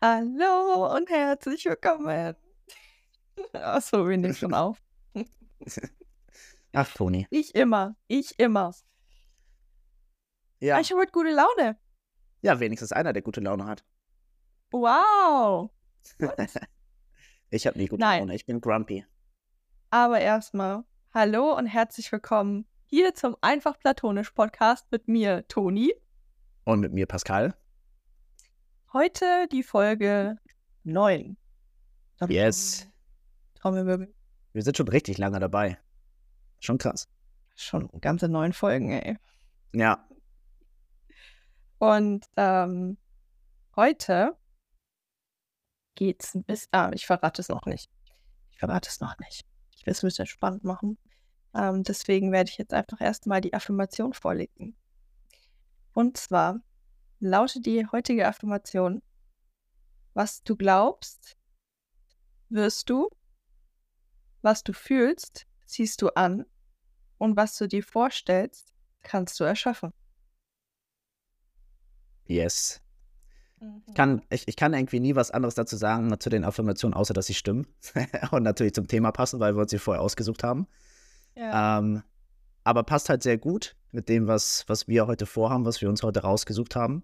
Hallo und herzlich willkommen. Achso, wir nehmen schon auf. Ach, Toni. Ich immer, ich immer. Ja. Ich habe heute gute Laune. ja, wenigstens einer, der gute Laune hat. Wow. ich habe nie gute Nein. Laune. Ich bin grumpy. Aber erstmal, hallo und herzlich willkommen hier zum Einfach Platonisch Podcast mit mir, Toni. Und mit mir Pascal. Heute die Folge 9. Yes. Trommelwirbel. Wir sind schon richtig lange dabei. Schon krass. Schon ganze neun Folgen, ey. Ja. Und ähm, heute geht's ein bisschen. Ah, ich verrate es noch nicht. Ich verrate es noch nicht. Ich will es ein bisschen spannend machen. Ähm, deswegen werde ich jetzt einfach erstmal die Affirmation vorlegen. Und zwar lautet die heutige Affirmation: Was du glaubst, wirst du. Was du fühlst, ziehst du an. Und was du dir vorstellst, kannst du erschaffen. Yes. Kann, ich, ich kann irgendwie nie was anderes dazu sagen zu den Affirmationen, außer dass sie stimmen. Und natürlich zum Thema passen, weil wir uns sie vorher ausgesucht haben. Ja. Ähm, aber passt halt sehr gut mit dem, was, was wir heute vorhaben, was wir uns heute rausgesucht haben.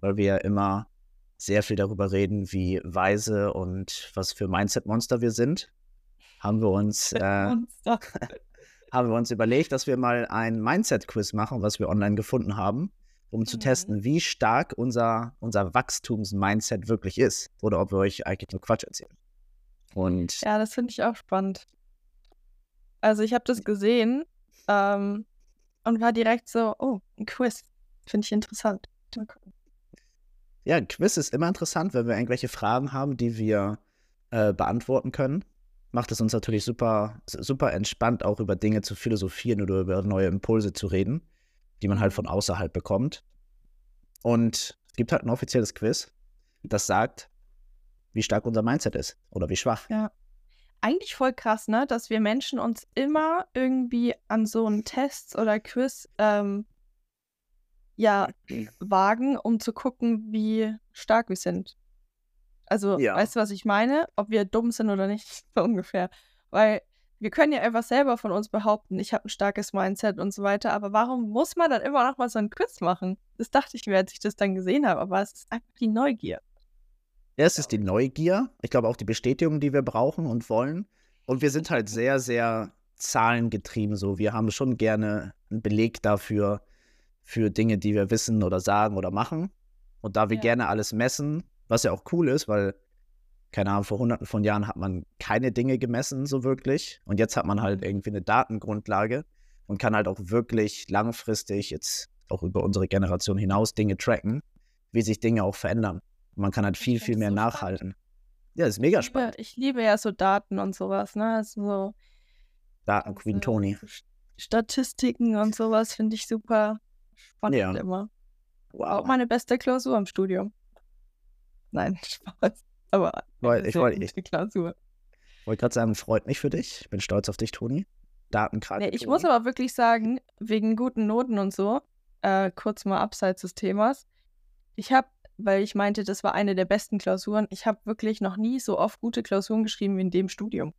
Weil wir ja immer sehr viel darüber reden, wie weise und was für Mindset-Monster wir sind. Haben wir uns, äh, haben wir uns überlegt, dass wir mal ein Mindset-Quiz machen, was wir online gefunden haben, um zu Mhm. testen, wie stark unser, unser Wachstums-Mindset wirklich ist. Oder ob wir euch eigentlich nur Quatsch erzählen. Und Ja, das finde ich auch spannend. Also ich habe das gesehen ähm, und war direkt so, oh, ein Quiz. Finde ich interessant. Mal gucken. Ja, ein Quiz ist immer interessant, wenn wir irgendwelche Fragen haben, die wir äh, beantworten können. Macht es uns natürlich super, super entspannt, auch über Dinge zu philosophieren oder über neue Impulse zu reden, die man halt von außerhalb bekommt. Und es gibt halt ein offizielles Quiz, das sagt, wie stark unser Mindset ist oder wie schwach. Eigentlich voll krass, ne, dass wir Menschen uns immer irgendwie an so einen Test oder Quiz ähm, ja, wagen, um zu gucken, wie stark wir sind. Also, Ja. weißt du, was ich meine? Ob wir dumm sind oder nicht, so ungefähr. Weil wir können ja einfach selber von uns behaupten, ich habe ein starkes Mindset und so weiter, aber warum muss man dann immer noch mal so einen Quiz machen? Das dachte ich mir, als ich das dann gesehen habe, aber es ist einfach die Neugier. Ja, es ist die Neugier. Ich glaube auch die Bestätigung, die wir brauchen und wollen. Und wir sind halt sehr, sehr zahlengetrieben. So, wir haben schon gerne einen Beleg dafür, für Dinge, die wir wissen oder sagen oder machen. Und da wir Ja. gerne alles messen, was ja auch cool ist, weil, keine Ahnung, vor hunderten von Jahren hat man keine Dinge gemessen, so wirklich. Und jetzt hat man halt irgendwie eine Datengrundlage und kann halt auch wirklich langfristig, jetzt auch über unsere Generation hinaus, Dinge tracken, wie sich Dinge auch verändern. Man kann halt Ich viel, viel mehr so spannend. nachhalten. Ja, ist mega Ich liebe, spannend. ich liebe ja so Daten und sowas, ne? Also so Daten Queen ganze Tony. Statistiken und sowas finde ich super spannend Ja. immer. Auch Wow. meine beste Klausur im Studium. Nein, Spaß. Aber eine ich wollte- gute Klausur. Wollte gerade sagen, freut mich für dich. Ich bin stolz auf dich, Toni. Datenkrake. Nee, ich Toni. muss aber wirklich sagen, wegen guten Noten und so, äh, kurz mal abseits des Themas, ich habe, weil ich meinte, das war eine der besten Klausuren, ich habe wirklich noch nie so oft gute Klausuren geschrieben wie in dem Studium.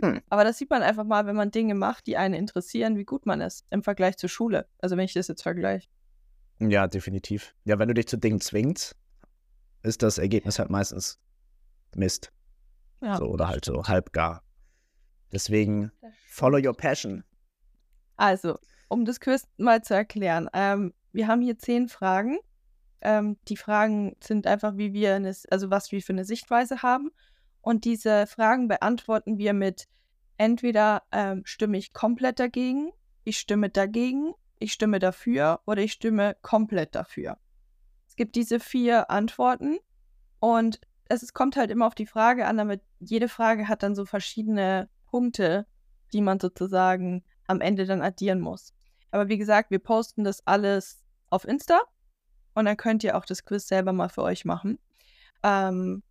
Hm. Aber das sieht man einfach mal, wenn man Dinge macht, die einen interessieren, wie gut man ist im Vergleich zur Schule. Also wenn ich das jetzt vergleiche. Ja, definitiv. Ja, wenn du dich zu Dingen zwingst, ist das Ergebnis halt meistens Mist. Ja. So, oder halt so halbgar. Deswegen, follow your passion. Also, um das Quiz mal zu erklären. Ähm, wir haben hier zehn Fragen. Ähm, die Fragen sind einfach, wie wir eine, also was wir für eine Sichtweise haben. Und diese Fragen beantworten wir mit entweder ähm, stimme ich komplett dagegen, ich stimme dagegen, ich stimme dafür oder ich stimme komplett dafür. Es gibt diese vier Antworten und es ist, kommt halt immer auf die Frage an, damit jede Frage hat dann so verschiedene Punkte, die man sozusagen am Ende dann addieren muss. Aber wie gesagt, wir posten das alles auf Insta und dann könnt ihr auch das Quiz selber mal für euch machen. Ähm,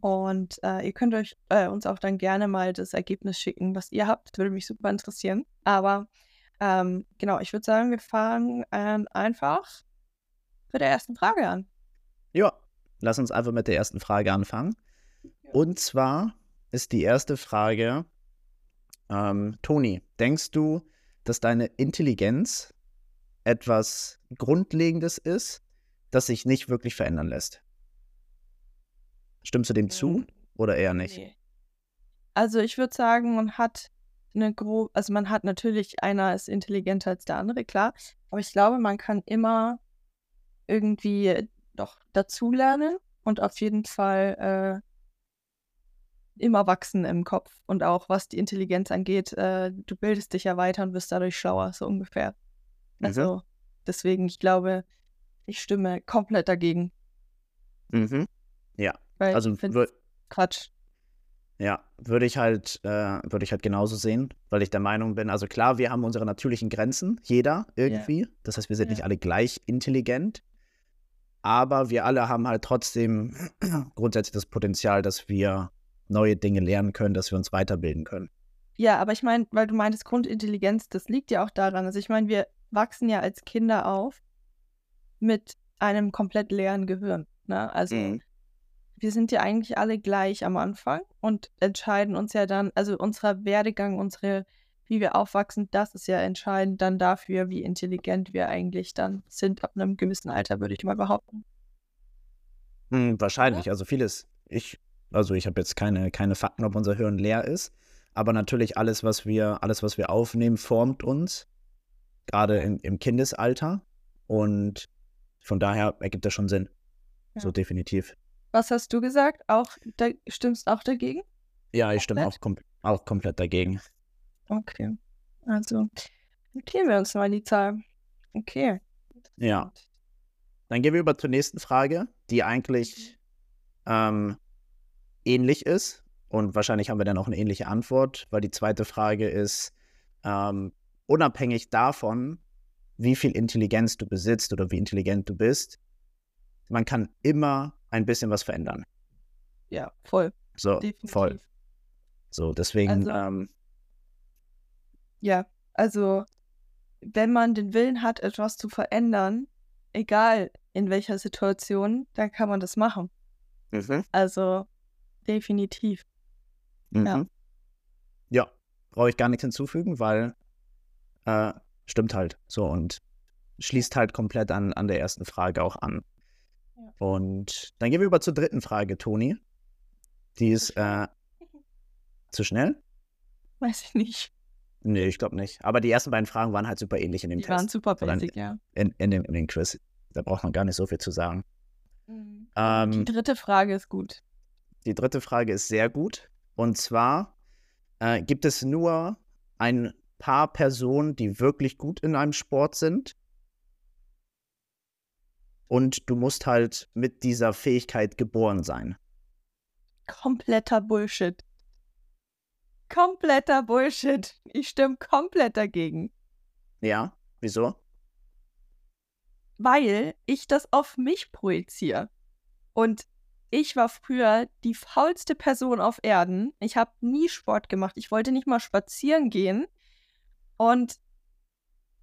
und äh, ihr könnt euch äh, uns auch dann gerne mal das Ergebnis schicken, was ihr habt. Das würde mich super interessieren. Aber ähm, genau, ich würde sagen, wir fangen ähm, einfach mit der ersten Frage an. Ja, lass uns einfach mit der ersten Frage anfangen. Und zwar ist die erste Frage, ähm, Toni, denkst du, dass deine Intelligenz etwas Grundlegendes ist, das sich nicht wirklich verändern lässt? Stimmst du dem zu Mhm. oder eher nicht? Nee. Also ich würde sagen, man hat eine grobe, also man hat natürlich, einer ist intelligenter als der andere, klar. Aber ich glaube, man kann immer irgendwie doch dazulernen und auf jeden Fall äh, immer wachsen im Kopf. Und auch was die Intelligenz angeht, äh, du bildest dich ja weiter und wirst dadurch schlauer, so ungefähr. Mhm. Also deswegen, ich glaube, ich stimme komplett dagegen. Mhm. Ja, Weil also Quatsch. Ja, würde ich halt, äh, würde ich halt genauso sehen, weil ich der Meinung bin, also klar, wir haben unsere natürlichen Grenzen, jeder irgendwie. Das heißt, wir sind Ja. nicht alle gleich intelligent, aber wir alle haben halt trotzdem grundsätzlich das Potenzial, dass wir neue Dinge lernen können, dass wir uns weiterbilden können. Ja, aber ich meine, weil du meintest Grundintelligenz, das liegt ja auch daran. Also ich meine, wir wachsen ja als Kinder auf mit einem komplett leeren Gehirn. Ne? Also Mhm. wir sind ja eigentlich alle gleich am Anfang und entscheiden uns ja dann, also unser Werdegang, unsere, wie wir aufwachsen, das ist ja entscheidend dann dafür, wie intelligent wir eigentlich dann sind ab einem gewissen Alter, würde ich mal behaupten. Hm, wahrscheinlich, also vieles. Ich, also ich habe jetzt keine, keine Fakten, ob unser Hirn leer ist, aber natürlich alles, was wir, alles, was wir aufnehmen, formt uns, gerade in, im Kindesalter. Und von daher ergibt das schon Sinn. Ja. So definitiv. Was hast du gesagt? Auch, da, stimmst auch dagegen? Ja, ich stimme auch, kom auch komplett dagegen. Okay. Also, notieren wir uns mal die Zahl. Okay. Ja. Dann gehen wir über zur nächsten Frage, die eigentlich ähm, ähnlich ist. Und wahrscheinlich haben wir dann auch eine ähnliche Antwort, weil die zweite Frage ist, ähm, unabhängig davon, wie viel Intelligenz du besitzt oder wie intelligent du bist, man kann immer ein bisschen was verändern. Ja, voll. So, Definitiv. voll. So, deswegen, Also- ähm, Ja, also wenn man den Willen hat, etwas zu verändern, egal in welcher Situation, dann kann man das machen. mhm, Also definitiv. mhm. Ja. Ja, brauche ich gar nichts hinzufügen, weil äh, stimmt halt so und schließt halt komplett an, an der ersten Frage auch an. Ja. Und dann gehen wir über zur dritten Frage, Toni. Die ist äh, zu schnell? Weiß ich nicht. Nee, ich glaube nicht. Aber die ersten beiden Fragen waren halt super ähnlich in dem Die waren Test. super Oder in- basic, ja. In, in, dem, in dem Quiz. Da braucht man gar nicht so viel zu sagen. Die Ähm, dritte Frage ist gut. Die dritte Frage ist sehr gut. Und zwar äh, gibt es nur ein paar Personen, die wirklich gut in einem Sport sind. Und du musst halt mit dieser Fähigkeit geboren sein. Kompletter Bullshit. Kompletter Bullshit. Ich stimme komplett dagegen. Ja, wieso? weil ich das auf mich projiziere. Und ich war früher die faulste Person auf Erden. Ich habe nie Sport gemacht. Ich wollte nicht mal spazieren gehen und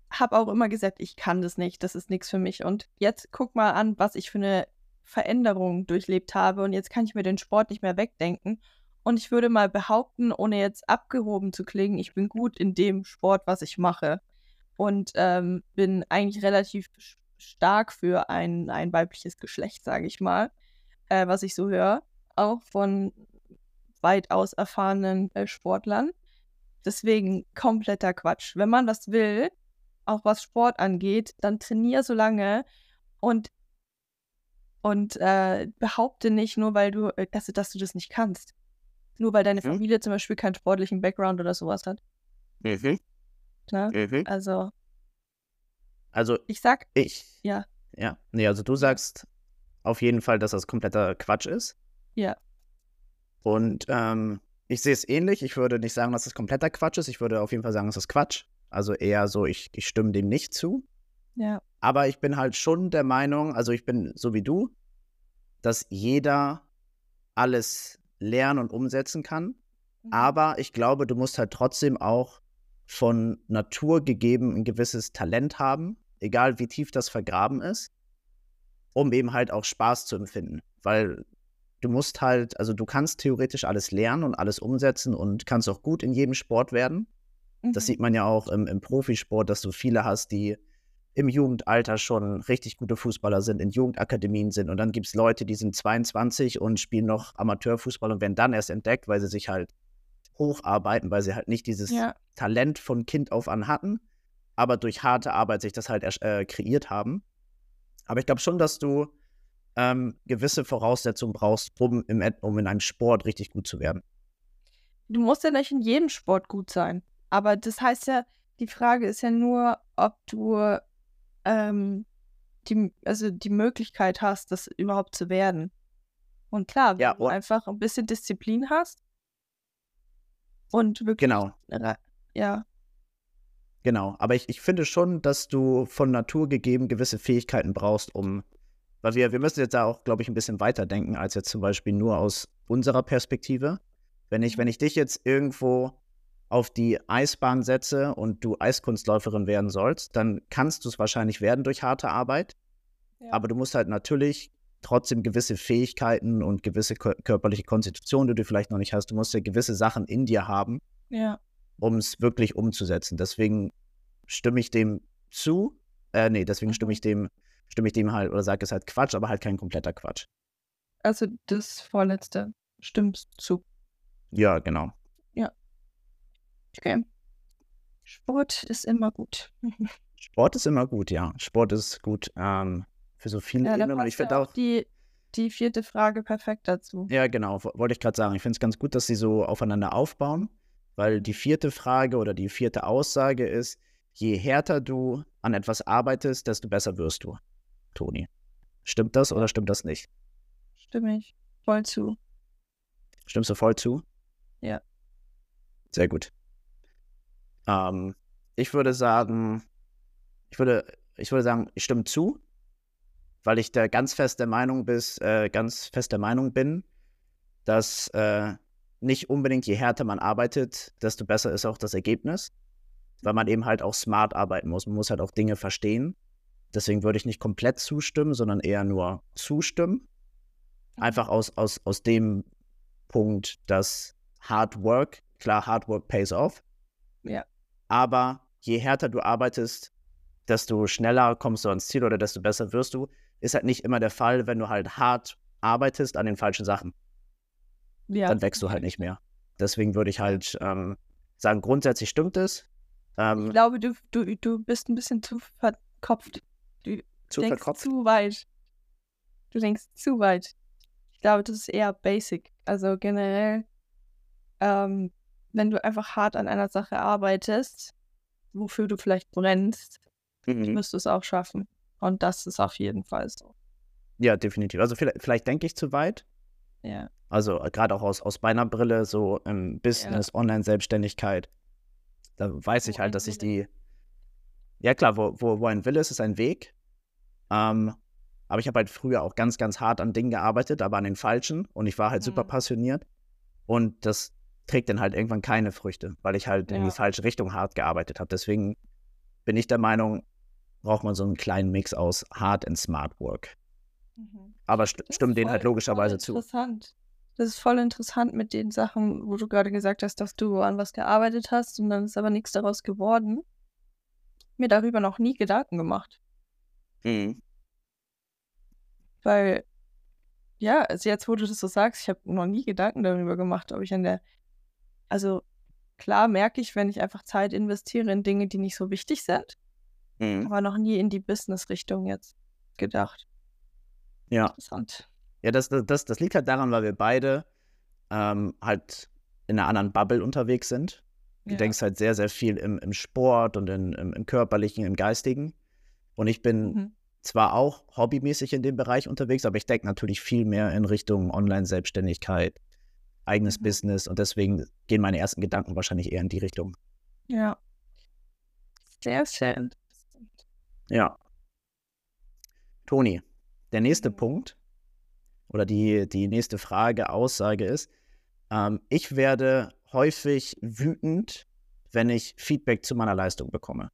habe auch immer gesagt, ich kann das nicht, das ist nichts für mich. Und jetzt guck mal an, was ich für eine Veränderung durchlebt habe. Und jetzt kann ich mir den Sport nicht mehr wegdenken. Und ich würde mal behaupten, ohne jetzt abgehoben zu klingen, ich bin gut in dem Sport, was ich mache. Und ähm, bin eigentlich relativ stark für ein, ein weibliches Geschlecht, sage ich mal, äh, was ich so höre, auch von weitaus erfahrenen äh, Sportlern. Deswegen kompletter Quatsch. Wenn man das will, auch was Sport angeht, dann trainier so lange und, und äh, behaupte nicht, nur weil du, äh, dass, dass du das nicht kannst. Nur weil deine Mhm. Familie zum Beispiel keinen sportlichen Background oder sowas hat. Mhm. Ne? Mhm. Also, Also ich sag, ich. Ja. Ja. Nee, also du sagst auf jeden Fall, dass das kompletter Quatsch ist. Ja. Und ähm, ich sehe es ähnlich. Ich würde nicht sagen, dass es kompletter Quatsch ist. Ich würde auf jeden Fall sagen, es ist Quatsch. Also eher so, ich, ich stimme dem nicht zu. ja, Aber ich bin halt schon der Meinung, also ich bin so wie du, dass jeder alles lernen und umsetzen kann. Mhm. Aber ich glaube, du musst halt trotzdem auch von Natur gegeben ein gewisses Talent haben, egal wie tief das vergraben ist. um eben halt auch Spaß zu empfinden. Weil du musst halt, also du kannst theoretisch alles lernen und alles umsetzen und kannst auch gut in jedem Sport werden. Mhm. Das sieht man ja auch im, im Profisport, dass du viele hast, die im Jugendalter schon richtig gute Fußballer sind, in Jugendakademien sind. Und dann gibt es Leute, die sind 22 und spielen noch Amateurfußball und werden dann erst entdeckt, weil sie sich halt hocharbeiten, weil sie halt nicht dieses ja. Talent von Kind auf an hatten, aber durch harte Arbeit sich das halt äh, kreiert haben. Aber ich glaube schon, dass du ähm, gewisse Voraussetzungen brauchst, um, im, um in einem Sport richtig gut zu werden. Du musst ja nicht in jedem Sport gut sein. Aber das heißt ja, die Frage ist ja nur, ob du ähm, die, also die Möglichkeit hast, das überhaupt zu werden. Und klar, wenn ja, du einfach ein bisschen Disziplin hast und wirklich. Genau. Ja. Genau, aber ich, ich finde schon, dass du von Natur gegeben gewisse Fähigkeiten brauchst, um weil wir, wir müssen jetzt da auch, glaube ich, ein bisschen weiterdenken, als jetzt zum Beispiel nur aus unserer Perspektive. Wenn ich, wenn ich dich jetzt irgendwo auf die Eisbahn setze und du Eiskunstläuferin werden sollst, dann kannst du es wahrscheinlich werden durch harte Arbeit. Ja. Aber du musst halt natürlich trotzdem gewisse Fähigkeiten und gewisse körperliche Konstitution, die du vielleicht noch nicht hast. Du musst ja gewisse Sachen in dir haben, ja. um es wirklich umzusetzen. Deswegen stimme ich dem zu. Äh, nee, deswegen stimme ich dem stimme ich dem halt oder sage es halt Quatsch, aber halt kein kompletter Quatsch. Also das vorletzte stimmst zu. Ja, genau. Ja. Okay. Sport ist immer gut. Sport ist immer gut, ja. Sport ist gut ähm, für so viele ja, Ebenen. Und ich finde auch die, die vierte Frage perfekt dazu. Ja, genau. Wollte ich gerade sagen. Ich finde es ganz gut, dass sie so aufeinander aufbauen, weil die vierte Frage oder die vierte Aussage ist, je härter du an etwas arbeitest, desto besser wirst du. Toni. Stimmt das oder stimmt das nicht? Stimme ich voll zu. Stimmst du voll zu? Ja. Sehr gut. Ähm, ich würde sagen, ich würde, ich würde sagen, ich stimme zu, weil ich da ganz fest der Meinung bis, äh, ganz fest der Meinung bin, dass äh, nicht unbedingt je härter man arbeitet, desto besser ist auch das Ergebnis, weil man eben halt auch smart arbeiten muss. Man muss halt auch Dinge verstehen Deswegen würde ich nicht komplett zustimmen, sondern eher nur zustimmen. Einfach aus, aus, aus dem Punkt, dass Hard Work, klar, Hard Work pays off. Ja. Aber je härter du arbeitest, desto schneller kommst du ans Ziel oder desto besser wirst du. Ist halt nicht immer der Fall, wenn du halt hart arbeitest an den falschen Sachen. Ja. Dann wächst du halt nicht mehr. Deswegen würde ich halt ähm, sagen, grundsätzlich stimmt es. Ähm, ich glaube, du, du, du bist ein bisschen zu verkopft. Du zu denkst verkopft? zu weit. Du denkst zu weit. Ich glaube, das ist eher basic. Also generell, ähm, wenn du einfach hart an einer Sache arbeitest, wofür du vielleicht brennst, mhm. wirst du es auch schaffen. Und das ist auf jeden Fall so. Ja, definitiv. Also vielleicht, vielleicht denke ich zu weit. Ja. Also äh, gerade auch aus, aus meiner Brille, so im Business, ja. Online-Selbstständigkeit. Da weiß wo ich halt, dass ich die. Ja, klar, wo, wo, wo ein Wille ist, ist ein Weg. Ähm, aber ich habe halt früher auch ganz, ganz hart an Dingen gearbeitet, aber an den falschen. Und ich war halt mhm. super passioniert. Und das trägt dann halt irgendwann keine Früchte, weil ich halt ja. in die falsche Richtung hart gearbeitet habe. Deswegen bin ich der Meinung, braucht man so einen kleinen Mix aus Hard und Smart Work. Mhm. Aber st stimmt denen halt logischerweise zu. Interessant. Das ist voll interessant mit den Sachen, wo du gerade gesagt hast, dass du an was gearbeitet hast und dann ist aber nichts daraus geworden. Mir darüber noch nie Gedanken gemacht. Mhm. Weil, ja, also jetzt, wo du das so sagst, ich habe noch nie Gedanken darüber gemacht, ob ich an der. Also, klar merke ich, wenn ich einfach Zeit investiere in Dinge, die nicht so wichtig sind, mhm. aber noch nie in die Business-Richtung jetzt gedacht. Ja. Interessant. Ja, das, das, das liegt halt daran, weil wir beide ähm, halt in einer anderen Bubble unterwegs sind. Du ja. denkst halt sehr, sehr viel im, im Sport und in, im, im Körperlichen, im Geistigen. Und ich bin mhm. Zwar auch hobbymäßig in dem Bereich unterwegs, aber ich denke natürlich viel mehr in Richtung Online-Selbstständigkeit, eigenes mhm. Business und deswegen gehen meine ersten Gedanken wahrscheinlich eher in die Richtung. Ja. Sehr schön. Ja. Toni, der nächste mhm. Punkt oder die, die nächste Frage, Aussage ist, ähm, ich werde häufig wütend, wenn ich Feedback zu meiner Leistung bekomme.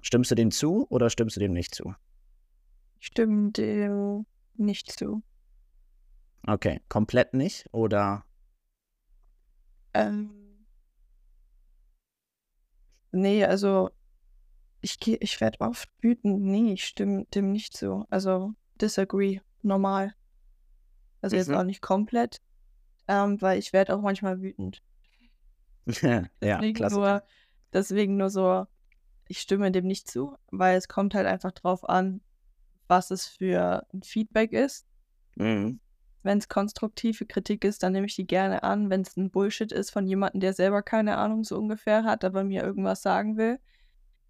Stimmst du dem zu oder stimmst du dem nicht zu? Ich stimme dem nicht zu. Okay, komplett nicht oder? Ähm, nee, also ich ich werde oft wütend. Nee, ich stimme dem nicht zu. Also disagree, normal. Also jetzt Mhm. auch nicht komplett, ähm, weil ich werde auch manchmal wütend. ja, Deswegen nur, deswegen nur so, ich stimme dem nicht zu, weil es kommt halt einfach drauf an, was es für ein Feedback ist. Mhm. Wenn es konstruktive Kritik ist, dann nehme ich die gerne an. Wenn es ein Bullshit ist von jemandem, der selber keine Ahnung so ungefähr hat, aber mir irgendwas sagen will,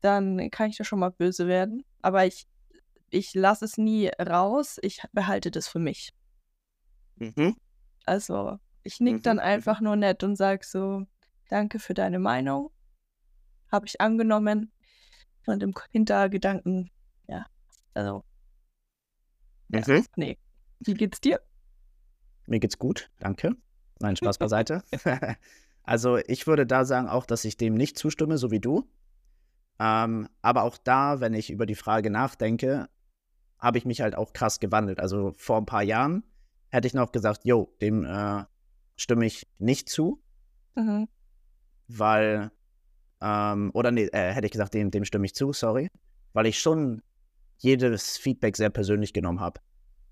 dann kann ich da schon mal böse werden. Aber ich, ich lasse es nie raus. Ich behalte das für mich. Mhm. Also ich nick dann Mhm, einfach nur nett und sage so, danke für deine Meinung. Habe ich angenommen. Und im Hintergedanken, ja, also, Ja. Mhm. nee. Wie geht's dir? Mir geht's gut, danke. Nein, Spaß beiseite. also ich würde da sagen auch, dass ich dem nicht zustimme, so wie du. Ähm, aber auch da, wenn ich über die Frage nachdenke, habe ich mich halt auch krass gewandelt. Also vor ein paar Jahren hätte ich noch gesagt, yo, dem äh, stimme ich nicht zu, Mhm. weil, ähm, oder nee, äh, hätte ich gesagt, dem, dem stimme ich zu, sorry, weil ich schon jedes Feedback sehr persönlich genommen habe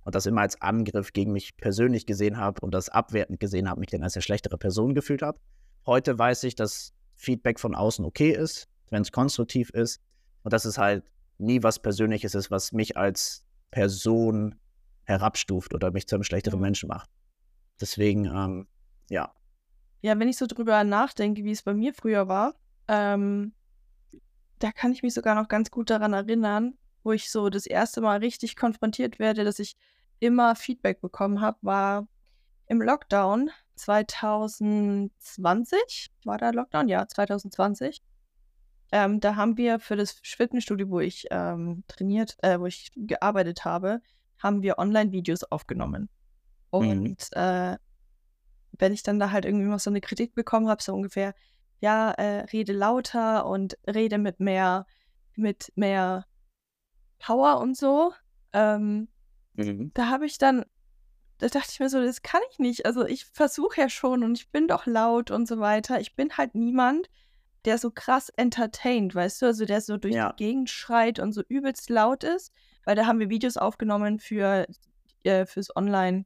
und das immer als Angriff gegen mich persönlich gesehen habe und das abwertend gesehen habe, mich dann als eine schlechtere Person gefühlt habe. Heute weiß ich, dass Feedback von außen okay ist, wenn es konstruktiv ist und dass es halt nie was Persönliches ist, was mich als Person herabstuft oder mich zu einem schlechteren Mhm. Menschen macht. Deswegen, ähm, ja. Ja, wenn ich so drüber nachdenke, wie es bei mir früher war, ähm, da kann ich mich sogar noch ganz gut daran erinnern, wo ich so das erste Mal richtig konfrontiert werde, dass ich immer Feedback bekommen habe, war im Lockdown 2020. War da Lockdown? Ja, 2020. Ähm, da haben wir für das Fitnessstudio, wo ich ähm, trainiert, äh, wo ich gearbeitet habe, haben wir Online-Videos aufgenommen. Und äh, wenn ich dann da halt irgendwie mal so eine Kritik bekommen habe, so ungefähr, ja, äh, rede lauter und rede mit mehr, mit mehr Power und so, ähm, Mhm. da habe ich dann, da dachte ich mir so, das kann ich nicht. Also ich versuche ja schon und ich bin doch laut und so weiter. Ich bin halt niemand, der so krass entertaint, weißt du, also der so durch Ja. die Gegend schreit und so übelst laut ist, weil da haben wir Videos aufgenommen für äh, fürs Online,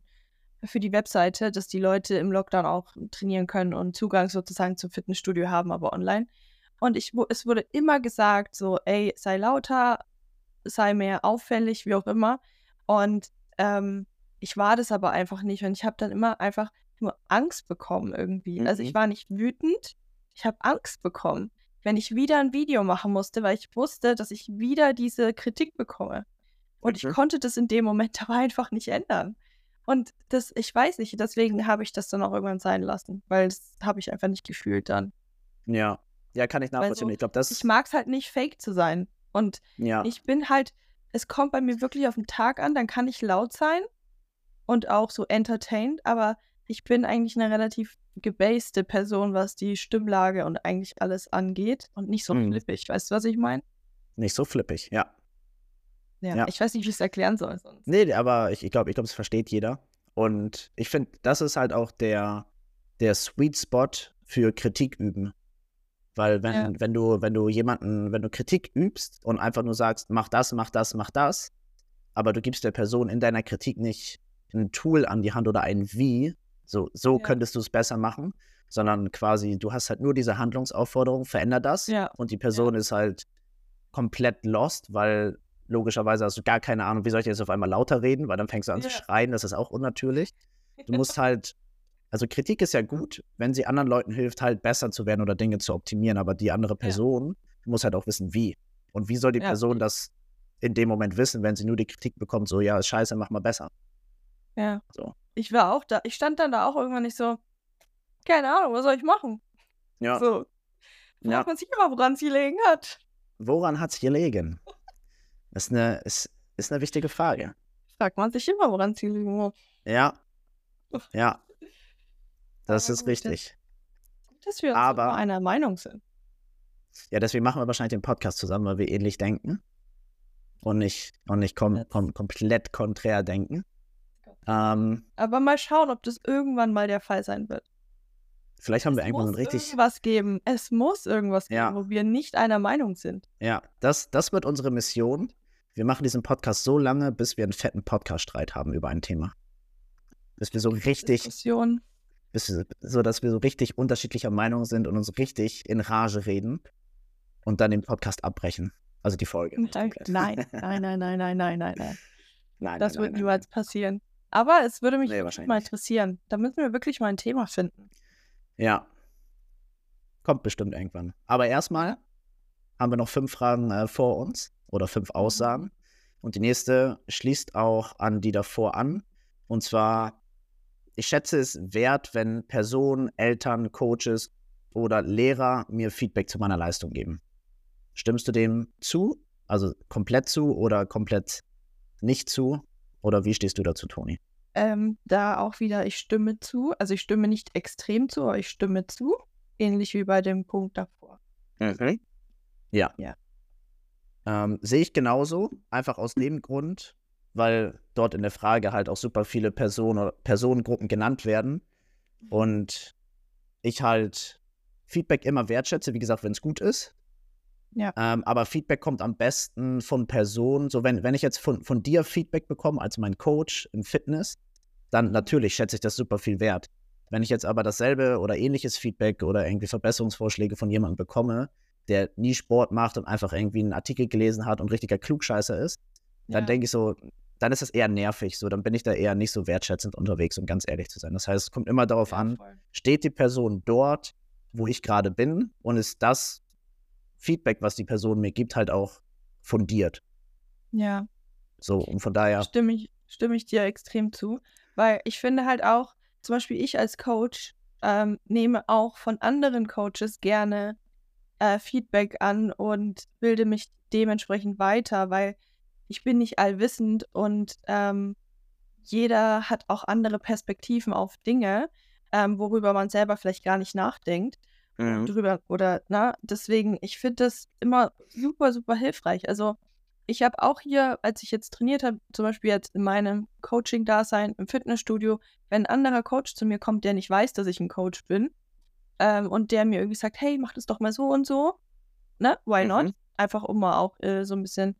für die Webseite, dass die Leute im Lockdown auch trainieren können und Zugang sozusagen zum Fitnessstudio haben, aber online. Und ich, es wurde immer gesagt, so, ey, sei lauter, sei mehr auffällig, wie auch immer. Und ähm, ich war das aber einfach nicht. Und ich habe dann immer einfach nur Angst bekommen irgendwie. Also ich Mhm. war nicht wütend, ich habe Angst bekommen, wenn ich wieder ein Video machen musste, weil ich wusste, dass ich wieder diese Kritik bekomme. Und ich Mhm. konnte das in dem Moment aber einfach nicht ändern. Und das, ich weiß nicht, deswegen habe ich das dann auch irgendwann sein lassen, weil das habe ich einfach nicht gefühlt dann. Ja. Ja, kann ich nachvollziehen. so, ich glaube, das, ich mag es halt nicht, fake zu sein. Und ja. ich bin halt, es kommt bei mir wirklich auf den Tag an, dann kann ich laut sein und auch so entertained, aber ich bin eigentlich eine relativ gebaste Person, was die Stimmlage und eigentlich alles angeht und nicht so Mhm. flippig. Weißt du, was ich meine? Nicht so flippig, ja. Ja, Ja. ich weiß nicht, wie ich es erklären soll sonst. Nee, aber ich, ich glaube, ich glaube, es versteht jeder. Und ich finde, das ist halt auch der, der Sweet Spot für Kritik üben. Weil wenn, Ja. wenn du, wenn du jemanden, wenn du Kritik übst und einfach nur sagst, mach das, mach das, mach das, aber du gibst der Person in deiner Kritik nicht ein Tool an die Hand oder ein Wie, so, so Ja. könntest du es besser machen, sondern quasi, du hast halt nur diese Handlungsaufforderung, veränder das Ja. und die Person ist halt komplett lost, weil logischerweise hast du gar keine Ahnung, wie soll ich jetzt auf einmal lauter reden, weil dann fängst du an zu Ja. schreien, das ist auch unnatürlich. Du musst halt, also Kritik ist ja gut, wenn sie anderen Leuten hilft, halt besser zu werden oder Dinge zu optimieren, aber die andere Person muss halt auch wissen, wie. Und wie soll die Ja. Person das in dem Moment wissen, wenn sie nur die Kritik bekommt, so, ja, ist scheiße, mach mal besser. Ja. So. Ich war auch da, ich stand dann da auch irgendwann nicht so, keine Ahnung, was soll ich machen? Ja. So. Ja. Fragt man sich immer, woran es gelegen hat. Woran hat es gelegen? Das ist eine, ist, ist eine wichtige Frage. Fragt man sich immer, woran es gelegen hat. Ja. Ja. Das Aber ist richtig. Gut, dass wir uns Aber- einer Meinung sind. Ja, deswegen machen wir wahrscheinlich den Podcast zusammen, weil wir ähnlich denken. und nicht, und nicht kom kom komplett konträr denken. Ähm, Aber mal schauen, ob das irgendwann mal der Fall sein wird. Vielleicht haben es wir irgendwann muss richtig. irgendwas geben. Es muss irgendwas Ja. geben, wo wir nicht einer Meinung sind. Ja, das, das wird unsere Mission. Wir machen diesen Podcast so lange, bis wir einen fetten Podcast-Streit haben über ein Thema. Bis wir so richtig, Diskussion. bis wir, so dass wir so richtig unterschiedlicher Meinung sind und uns richtig in Rage reden und dann den Podcast abbrechen. Also die Folge. Nein, nein, nein, nein, nein, nein, nein, nein, nein. Das nein, wird nein, niemals passieren. Aber es würde mich Nee, mal interessieren. Da müssen wir wirklich mal ein Thema finden. Ja. Kommt bestimmt irgendwann. Aber erstmal haben wir noch fünf Fragen äh, vor uns oder fünf Aussagen. Und die nächste schließt auch an die davor an. Und zwar, ich schätze es wert, wenn Personen, Eltern, Coaches oder Lehrer mir Feedback zu meiner Leistung geben. Stimmst du dem zu? Also komplett zu oder komplett nicht zu? Oder wie stehst du dazu, Toni? Ähm, da auch wieder, ich stimme zu. Also ich stimme nicht extrem zu, aber ich stimme zu. Ähnlich wie bei dem Punkt davor. Ja. Ja. Ähm, sehe ich genauso, einfach aus dem Grund, weil dort in der Frage halt auch super viele Personen, Personengruppen genannt werden und ich halt Feedback immer wertschätze, wie gesagt, wenn es gut ist. Ja. Ähm, aber Feedback kommt am besten von Personen, so wenn, wenn ich jetzt von, von dir Feedback bekomme als mein Coach im Fitness, dann natürlich schätze ich das super viel wert. Wenn ich jetzt aber dasselbe oder ähnliches Feedback oder irgendwie Verbesserungsvorschläge von jemandem bekomme, der nie Sport macht und einfach irgendwie einen Artikel gelesen hat und richtiger Klugscheißer ist, dann Ja. denke ich so, dann ist das eher nervig. So, dann bin ich da eher nicht so wertschätzend unterwegs, um ganz ehrlich zu sein. Das heißt, es kommt immer darauf Ja, an, voll. steht die Person dort, wo ich gerade bin und ist das Feedback, was die Person mir gibt, halt auch fundiert. Ja. So, und von daher, Stimme ich, stimme ich dir extrem zu, weil ich finde halt auch, zum Beispiel ich als Coach ähm, nehme auch von anderen Coaches gerne äh, Feedback an und bilde mich dementsprechend weiter, weil ich bin nicht allwissend und ähm, jeder hat auch andere Perspektiven auf Dinge, ähm, worüber man selber vielleicht gar nicht nachdenkt Mhm. drüber oder na, deswegen, ich finde das immer super, super hilfreich. Also ich habe auch hier, als ich jetzt trainiert habe, zum Beispiel jetzt in meinem Coaching-Dasein im Fitnessstudio, wenn ein anderer Coach zu mir kommt, der nicht weiß, dass ich ein Coach bin, ähm, und der mir irgendwie sagt, hey, mach das doch mal so und so, ne, why not? Mhm. Einfach um mal auch äh, so ein bisschen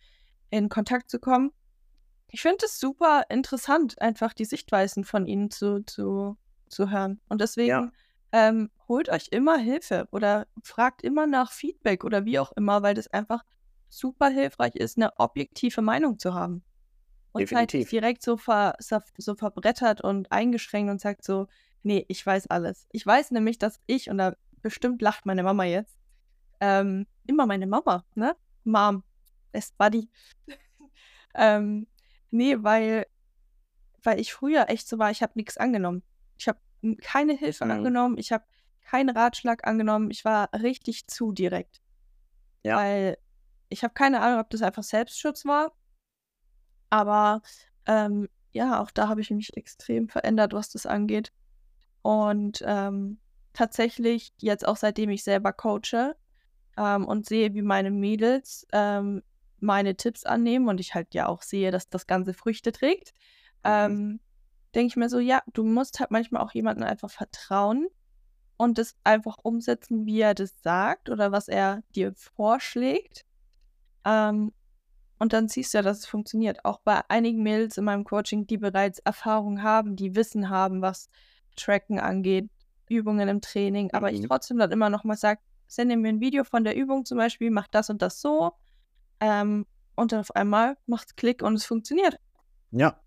in Kontakt zu kommen. Ich finde es super interessant, einfach die Sichtweisen von ihnen zu, zu, zu hören. Und deswegen ähm, holt euch immer Hilfe oder fragt immer nach Feedback oder wie auch immer, weil das einfach super hilfreich ist, eine objektive Meinung zu haben. Und seid Definitiv. nicht direkt so, ver, so verbrettert und eingeschränkt und sagt so, nee, ich weiß alles. Ich weiß nämlich, dass ich, und da bestimmt lacht meine Mama jetzt, ähm, immer meine Mama, ne? Mom, best buddy. ähm, nee, weil, weil ich früher echt so war, ich habe nichts angenommen. Ich habe keine Hilfe Mhm. angenommen, ich habe keinen Ratschlag angenommen, ich war richtig zu direkt. Ja. Weil ich habe keine Ahnung, ob das einfach Selbstschutz war, aber ähm, ja, auch da habe ich mich extrem verändert, was das angeht. Und ähm, tatsächlich jetzt auch seitdem ich selber coache ähm, und sehe, wie meine Mädels ähm, meine Tipps annehmen und ich halt ja auch sehe, dass das Ganze Früchte trägt, Mhm. ähm, denke ich mir so, ja, du musst halt manchmal auch jemandem einfach vertrauen und das einfach umsetzen, wie er das sagt oder was er dir vorschlägt. Ähm, und dann siehst du ja, dass es funktioniert. Auch bei einigen Mädels in meinem Coaching, die bereits Erfahrung haben, die Wissen haben, was Tracken angeht, Übungen im Training, aber ich Mhm. trotzdem dann immer noch mal sage, sende mir ein Video von der Übung zum Beispiel, mach das und das so. Ähm, und dann auf einmal macht's Klick und es funktioniert. Ja.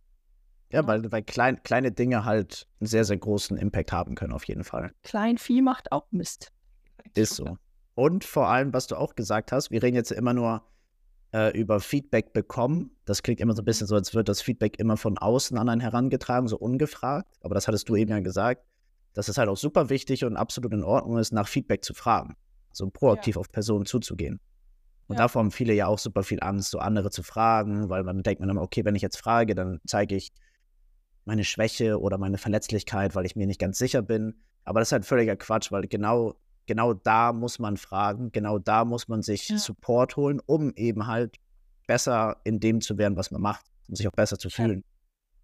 Ja, weil, weil klein, kleine Dinge halt einen sehr, sehr großen Impact haben können, auf jeden Fall. Kleinvieh macht auch Mist. Ist so. Und vor allem, was du auch gesagt hast, wir reden jetzt immer nur äh, über Feedback bekommen. Das klingt immer so ein bisschen so, als würde das Feedback immer von außen an einen herangetragen, so ungefragt. Aber das hattest du eben ja gesagt, dass es halt auch super wichtig und absolut in Ordnung ist, nach Feedback zu fragen. So proaktiv auf Personen zuzugehen. Und Ja. davor haben viele ja auch super viel Angst, so andere zu fragen, weil man denkt man immer, okay, wenn ich jetzt frage, dann zeige ich meine Schwäche oder meine Verletzlichkeit, weil ich mir nicht ganz sicher bin. Aber das ist halt völliger Quatsch, weil genau, genau da muss man fragen, genau da muss man sich Ja. Support holen, um eben halt besser in dem zu werden, was man macht und sich auch besser zu fühlen.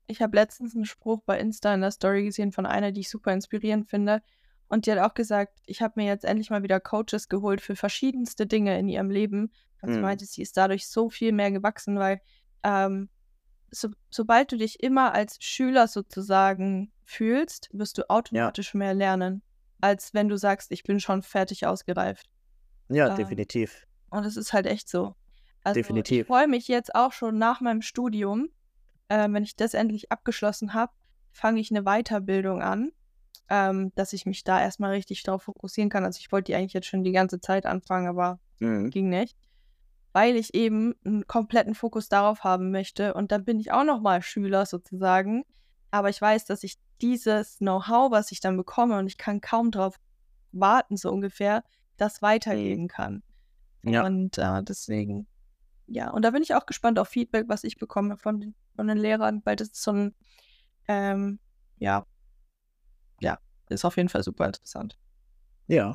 Ich habe letztens einen Spruch bei Insta in der Story gesehen von einer, die ich super inspirierend finde. Und die hat auch gesagt, ich habe mir jetzt endlich mal wieder Coaches geholt für verschiedenste Dinge in ihrem Leben. Und sie Mhm. meinte, sie ist dadurch so viel mehr gewachsen, weil ähm, so, sobald du dich immer als Schüler sozusagen fühlst, wirst du automatisch mehr lernen, als wenn du sagst, ich bin schon fertig ausgereift. Ja, Ähm, definitiv. Und es ist halt echt so. Also ich Definitiv. freue mich jetzt auch schon nach meinem Studium, äh, wenn ich das endlich abgeschlossen habe, fange ich eine Weiterbildung an, ähm, dass ich mich da erstmal richtig darauf fokussieren kann. Also ich wollte die eigentlich jetzt schon die ganze Zeit anfangen, aber Mhm. ging nicht, weil ich eben einen kompletten Fokus darauf haben möchte. Und dann bin ich auch nochmal Schüler sozusagen. Aber ich weiß, dass ich dieses Know-how, was ich dann bekomme, und ich kann kaum drauf warten, so ungefähr, das weitergeben kann. Ja. Und äh, deswegen, ja, und da bin ich auch gespannt auf Feedback, was ich bekomme von den, von den Lehrern, weil das ist so ein, ähm, ja, ja, ist auf jeden Fall super interessant. Ja.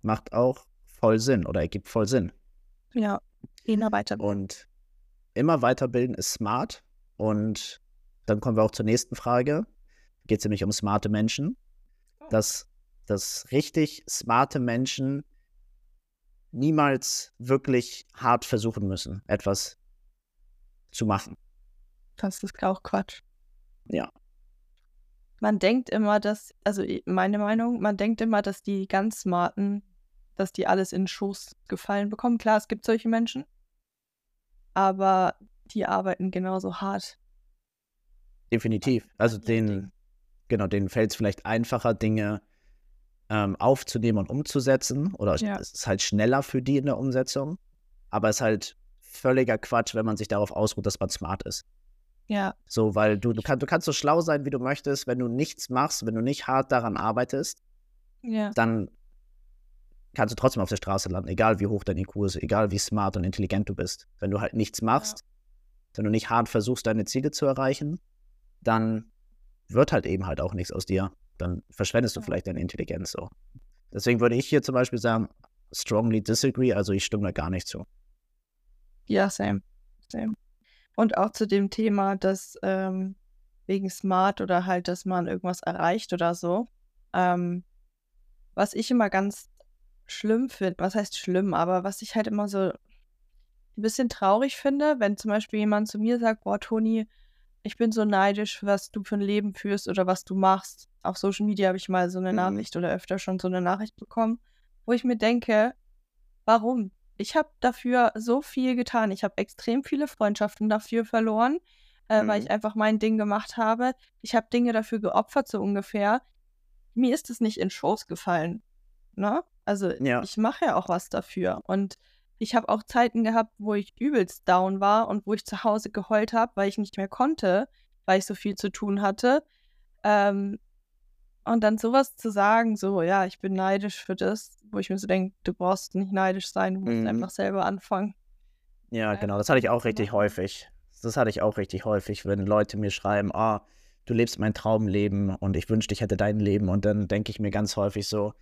Macht auch voll Sinn oder ergibt voll Sinn. Ja, Lena weiter. Und immer weiterbilden ist smart. Und dann kommen wir auch zur nächsten Frage. Geht es nämlich um smarte Menschen. Dass, dass richtig smarte Menschen niemals wirklich hart versuchen müssen, etwas zu machen. Das ist auch Quatsch. Ja. Man denkt immer, dass, also meine Meinung, man denkt immer, dass die ganz Smarten, dass die alles in den Schoß gefallen bekommen. Klar, es gibt solche Menschen, aber die arbeiten genauso hart. Definitiv. Also den, genau, denen fällt es vielleicht einfacher, Dinge ähm, aufzunehmen und umzusetzen. Oder Ja. es ist halt schneller für die in der Umsetzung. Aber es ist halt völliger Quatsch, wenn man sich darauf ausruht, dass man smart ist. Ja, So, weil du, du, kann, du kannst so schlau sein, wie du möchtest, wenn du nichts machst, wenn du nicht hart daran arbeitest, ja, dann kannst du trotzdem auf der Straße landen, egal wie hoch dein IQ ist, egal wie smart und intelligent du bist. Wenn du halt nichts machst, wenn du nicht hart versuchst, deine Ziele zu erreichen, dann wird halt eben halt auch nichts aus dir. Dann verschwendest du vielleicht deine Intelligenz so. Deswegen würde ich hier zum Beispiel sagen, strongly disagree, also ich stimme da gar nicht zu. ja, same, same. Und auch zu dem Thema, dass ähm, wegen Smart oder halt, dass man irgendwas erreicht oder so. Ähm, was ich immer ganz schlimm finde, was heißt schlimm, aber was ich halt immer so ein bisschen traurig finde, wenn zum Beispiel jemand zu mir sagt, boah, Toni, ich bin so neidisch, was du für ein Leben führst oder was du machst. Auf Social Media habe ich mal so eine Mhm. Nachricht oder öfter schon so eine Nachricht bekommen, wo ich mir denke, warum? Ich habe dafür so viel getan. Ich habe extrem viele Freundschaften dafür verloren, äh, weil Mhm. ich einfach mein Ding gemacht habe. Ich habe Dinge dafür geopfert, so ungefähr. Mir ist es nicht in Schoß gefallen. Ne? Also Ja. ich mache ja auch was dafür. Und ich habe auch Zeiten gehabt, wo ich übelst down war und wo ich zu Hause geheult habe, weil ich nicht mehr konnte, weil ich so viel zu tun hatte. Ähm, und dann sowas zu sagen, so, ja, ich bin neidisch für das, wo ich mir so denke, du brauchst nicht neidisch sein, du musst Mhm. einfach selber anfangen. Ja, Einfach genau, das hatte ich auch richtig häufig. Das hatte ich auch richtig häufig, wenn Leute mir schreiben, ah, du lebst mein Traumleben und ich wünschte, ich hätte dein Leben. Und dann denke ich mir ganz häufig so,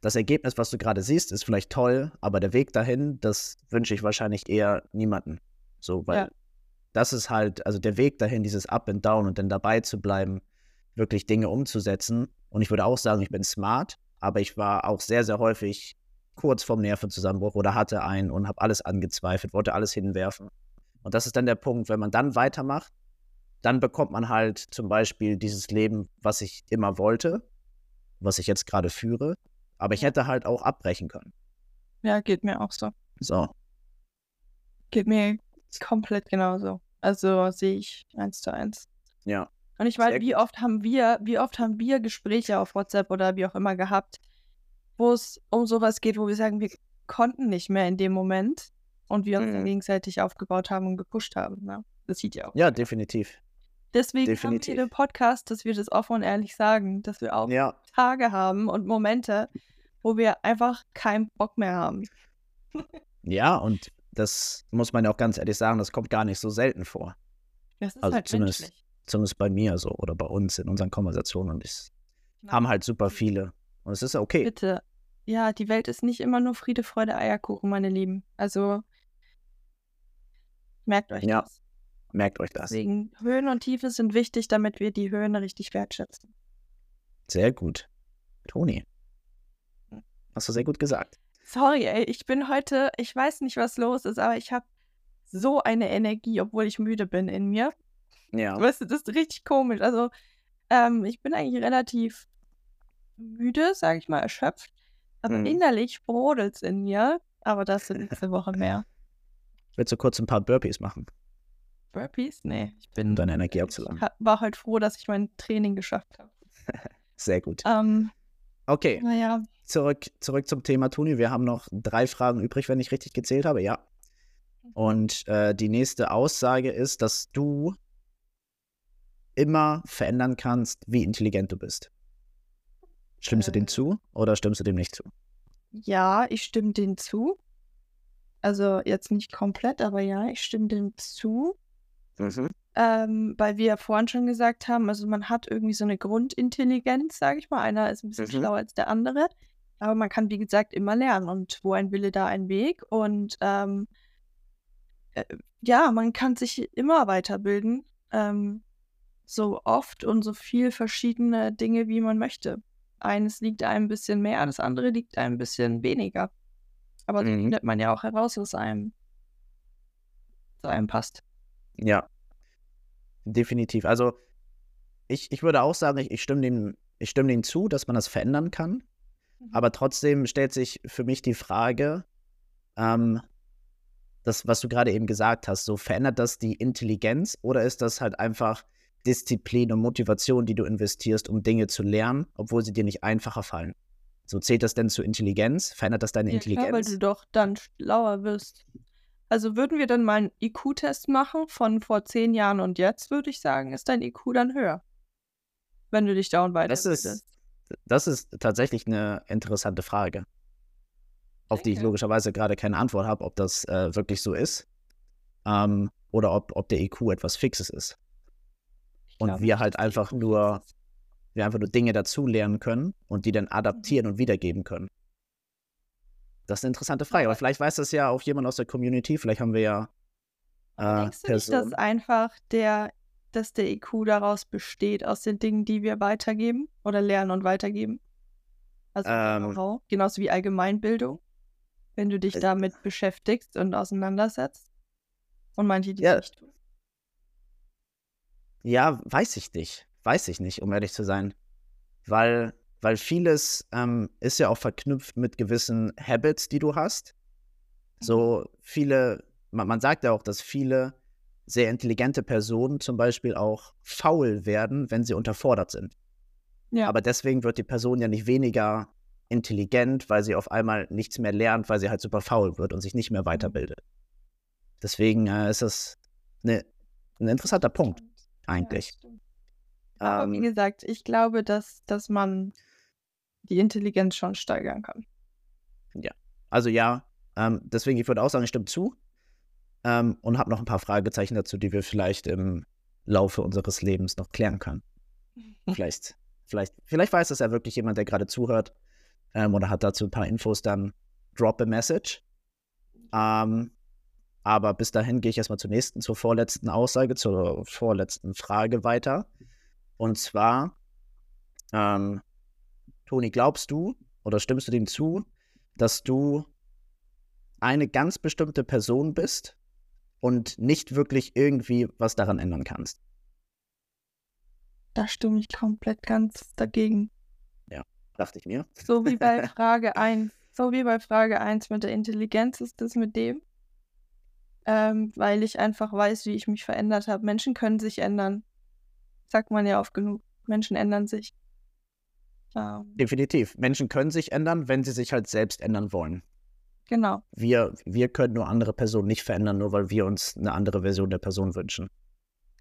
das Ergebnis, was du gerade siehst, ist vielleicht toll, aber der Weg dahin, das wünsche ich wahrscheinlich eher niemanden. So, weil Ja. das ist halt, also der Weg dahin, dieses Up and Down und dann dabei zu bleiben, wirklich Dinge umzusetzen. Und ich würde auch sagen, ich bin smart, aber ich war auch sehr, sehr häufig kurz vorm Nervenzusammenbruch oder hatte einen und habe alles angezweifelt, wollte alles hinwerfen. Und das ist dann der Punkt, wenn man dann weitermacht, dann bekommt man halt zum Beispiel dieses Leben, was ich immer wollte, was ich jetzt gerade führe. Aber ich hätte halt auch abbrechen können. Ja, geht mir auch so. So. Geht mir komplett genauso. Also sehe ich eins zu eins. Ja. Und ich meine, Sehr wie oft haben wir, wie oft haben wir Gespräche auf WhatsApp oder wie auch immer gehabt, wo es um sowas geht, wo wir sagen, wir konnten nicht mehr in dem Moment und wir uns Mhm. gegenseitig aufgebaut haben und gepusht haben. Ne? Das sieht ja auch. Ja, definitiv. Deswegen haben definitiv. wir den Podcast, dass wir das offen und ehrlich sagen, dass wir auch Ja. Tage haben und Momente, wo wir einfach keinen Bock mehr haben. Ja, und das muss man ja auch ganz ehrlich sagen, das kommt gar nicht so selten vor. Das ist Also halt zumindest- menschlich. Zumindest bei mir so oder bei uns in unseren Konversationen. Und es Ja. haben halt super viele. Und es ist okay. Bitte. Ja, die Welt ist nicht immer nur Friede, Freude, Eierkuchen, meine Lieben. Also Merkt euch Ja. das. Merkt euch das. Deswegen Höhen und Tiefe sind wichtig, damit wir die Höhen richtig wertschätzen. Sehr gut. Toni. Hast du sehr gut gesagt. Sorry, ey, ich bin heute, ich weiß nicht, was los ist, aber ich habe so eine Energie, obwohl ich müde bin in mir. Ja. Weißt du, das ist richtig komisch. Also, ähm, ich bin eigentlich relativ müde, sage ich mal, erschöpft. Aber Mhm. innerlich brodelt es in mir. Aber das sind nächste Woche mehr. Willst du kurz ein paar Burpees machen, Burpees? Nee, ich bin. deine Energie ich abzuladen? war heute froh, dass ich mein Training geschafft habe. Sehr gut. Ähm, Okay, naja, zurück, zurück zum Thema Toni. Wir haben noch drei Fragen übrig, wenn ich richtig gezählt habe. Ja. Und äh, die nächste Aussage ist, dass du immer verändern kannst, wie intelligent du bist. Stimmst du dem Äh. zu oder stimmst du dem nicht zu? ja, ich stimme denen zu. Also jetzt nicht komplett, aber ja, ich stimme dem zu. Ähm, weil wir ja vorhin schon gesagt haben, also man hat irgendwie so eine Grundintelligenz, sage ich mal. Einer ist ein bisschen Mhm. schlauer als der andere. Aber man kann, wie gesagt, immer lernen. Und wo ein Wille, da ein Weg. Und ähm, äh, ja, man kann sich immer weiterbilden. Ähm, so oft und so viel verschiedene Dinge, wie man möchte. Eines liegt einem ein bisschen mehr, das andere liegt einem ein bisschen weniger. Aber so Mhm. findet man ja auch heraus, was einem zu einem passt. Ja, definitiv. Also ich, ich würde auch sagen, ich, ich stimme dem, ich stimme dem zu, dass man das verändern kann. Mhm. Aber trotzdem stellt sich für mich die Frage, ähm, das, was du gerade eben gesagt hast, so verändert das die Intelligenz oder ist das halt einfach Disziplin und Motivation, die du investierst, um Dinge zu lernen, obwohl sie dir nicht einfacher fallen? So zählt das denn zu Intelligenz? Verändert das deine Ja, klar, weil Intelligenz? du doch dann schlauer wirst. Also würden wir dann mal einen IQ-Test machen von vor zehn Jahren und jetzt, würde ich sagen, ist dein IQ dann höher. Wenn du dich dauernd Das weiterbildest. ist, das ist tatsächlich eine interessante Frage, auf die ich logischerweise gerade keine Antwort habe, ob das äh, wirklich so ist ähm, oder ob, ob der IQ etwas Fixes ist. Und glaube wir halt einfach nur-. Wir einfach nur Dinge dazu lernen können und die dann adaptieren und wiedergeben können. Das ist eine interessante Frage, aber vielleicht weiß das ja auch jemand aus der Community. Vielleicht haben wir ja äh, denkst du nicht, dass einfach der, dass der IQ daraus besteht, aus den Dingen, die wir weitergeben oder lernen und weitergeben? Also Ähm. genau, genauso wie Allgemeinbildung, wenn du dich Es- damit beschäftigst und auseinandersetzt. Und manche, die Ja. nicht tun. Ja, weiß ich nicht. Weiß ich nicht, um ehrlich zu sein. Weil, weil vieles ähm, ist ja auch verknüpft mit gewissen Habits, die du hast. So viele, man, man sagt ja auch, dass viele sehr intelligente Personen zum Beispiel auch faul werden, wenn sie unterfordert sind. Ja. Aber deswegen wird die Person ja nicht weniger intelligent, weil sie auf einmal nichts mehr lernt, weil sie halt super faul wird und sich nicht mehr weiterbildet. Deswegen äh, ist das ne, ein interessanter Punkt, eigentlich. Ja. Aber wie Ähm, gesagt, ich glaube, dass, dass man die Intelligenz schon steigern kann. also ja, ähm, deswegen, ich würde auch sagen, ich stimme zu. Ähm, und habe noch ein paar Fragezeichen dazu, die wir vielleicht im Laufe unseres Lebens noch klären können. Vielleicht, vielleicht, vielleicht weiß das ja wirklich jemand, der gerade zuhört ähm, oder hat dazu ein paar Infos, dann drop a message. Ähm, aber bis dahin gehe ich erstmal zur nächsten, zur vorletzten Aussage, zur vorletzten Frage weiter. Und zwar, ähm, Toni, glaubst du oder stimmst du dem zu, dass du eine ganz bestimmte Person bist und nicht wirklich irgendwie was daran ändern kannst? Da stimme ich komplett ganz dagegen. Dachte ich mir. So wie bei Frage 1. So wie bei Frage 1 mit der Intelligenz ist es mit dem. Ähm, weil ich einfach weiß, wie ich mich verändert habe. Menschen können sich ändern. Sagt man ja oft genug. Menschen ändern sich. Ähm, Definitiv. Menschen können sich ändern, wenn sie sich halt selbst ändern wollen. genau. Wir, wir können nur andere Personen nicht verändern, nur weil wir uns eine andere Version der Person wünschen.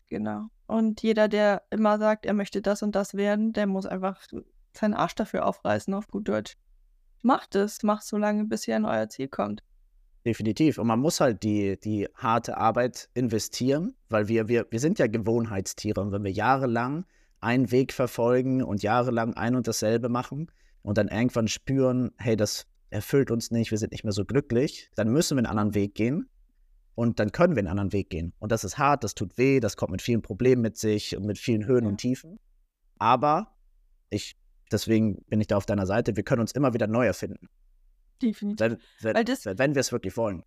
Genau. Und jeder, der immer sagt, er möchte das und das werden, der muss einfach seinen Arsch dafür aufreißen, auf gut Deutsch. Macht es, macht so lange, bis ihr an euer Ziel kommt. Definitiv. Und man muss halt die, die harte Arbeit investieren, weil wir, wir, wir sind ja Gewohnheitstiere. Und wenn wir jahrelang einen Weg verfolgen und jahrelang ein und dasselbe machen und dann irgendwann spüren, hey, das erfüllt uns nicht, wir sind nicht mehr so glücklich, dann müssen wir einen anderen Weg gehen. Und dann können wir einen anderen Weg gehen. Und das ist hart, das tut weh, das kommt mit vielen Problemen mit sich und mit vielen Höhen Ja. und Tiefen. Aber ich, deswegen bin ich da auf deiner Seite, wir können uns immer wieder neu erfinden. Definitiv. Wenn, wenn, Weil das- wenn wir es wirklich wollen.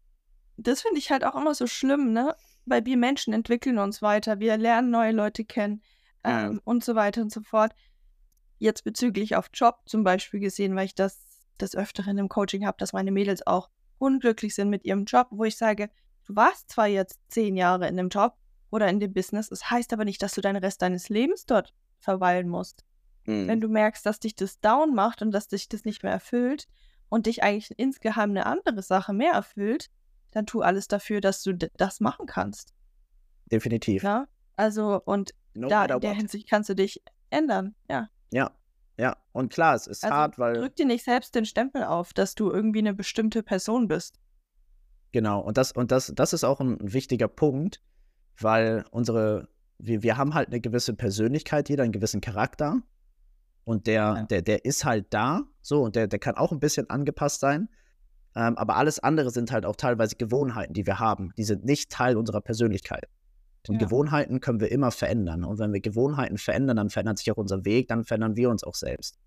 Das finde ich halt auch immer so schlimm, ne? Weil wir Menschen entwickeln uns weiter, wir lernen neue Leute kennen. Ähm, und so weiter und so fort. Jetzt bezüglich auf Job zum Beispiel gesehen, weil ich das des Öfteren im Coaching habe, dass meine Mädels auch unglücklich sind mit ihrem Job, wo ich sage, du warst zwar jetzt zehn Jahre in dem Job oder in dem Business, es heißt aber nicht, dass du den Rest deines Lebens dort verweilen musst. Mhm. Wenn du merkst, dass dich das down macht und dass dich das nicht mehr erfüllt und dich eigentlich insgeheim eine andere Sache mehr erfüllt, dann tu alles dafür, dass du das machen kannst. Definitiv. Ja? Also, und No da matter in der. Hinsicht kannst du dich ändern. Ja. Ja, ja. Und klar, es ist Also hart, weil. drück dir nicht selbst den Stempel auf, dass du irgendwie eine bestimmte Person bist. Genau, und das, und das, das ist auch ein wichtiger Punkt, weil unsere, wir, wir haben halt eine gewisse Persönlichkeit, jeder einen gewissen Charakter. Und der, Ja. der, der ist halt da, so, und der, der kann auch ein bisschen angepasst sein. Ähm, aber alles andere sind halt auch teilweise Gewohnheiten, die wir haben. Die sind nicht Teil unserer Persönlichkeit. Und Ja. Gewohnheiten können wir immer verändern. Und wenn wir Gewohnheiten verändern, dann verändert sich auch unser Weg, dann verändern wir uns auch selbst.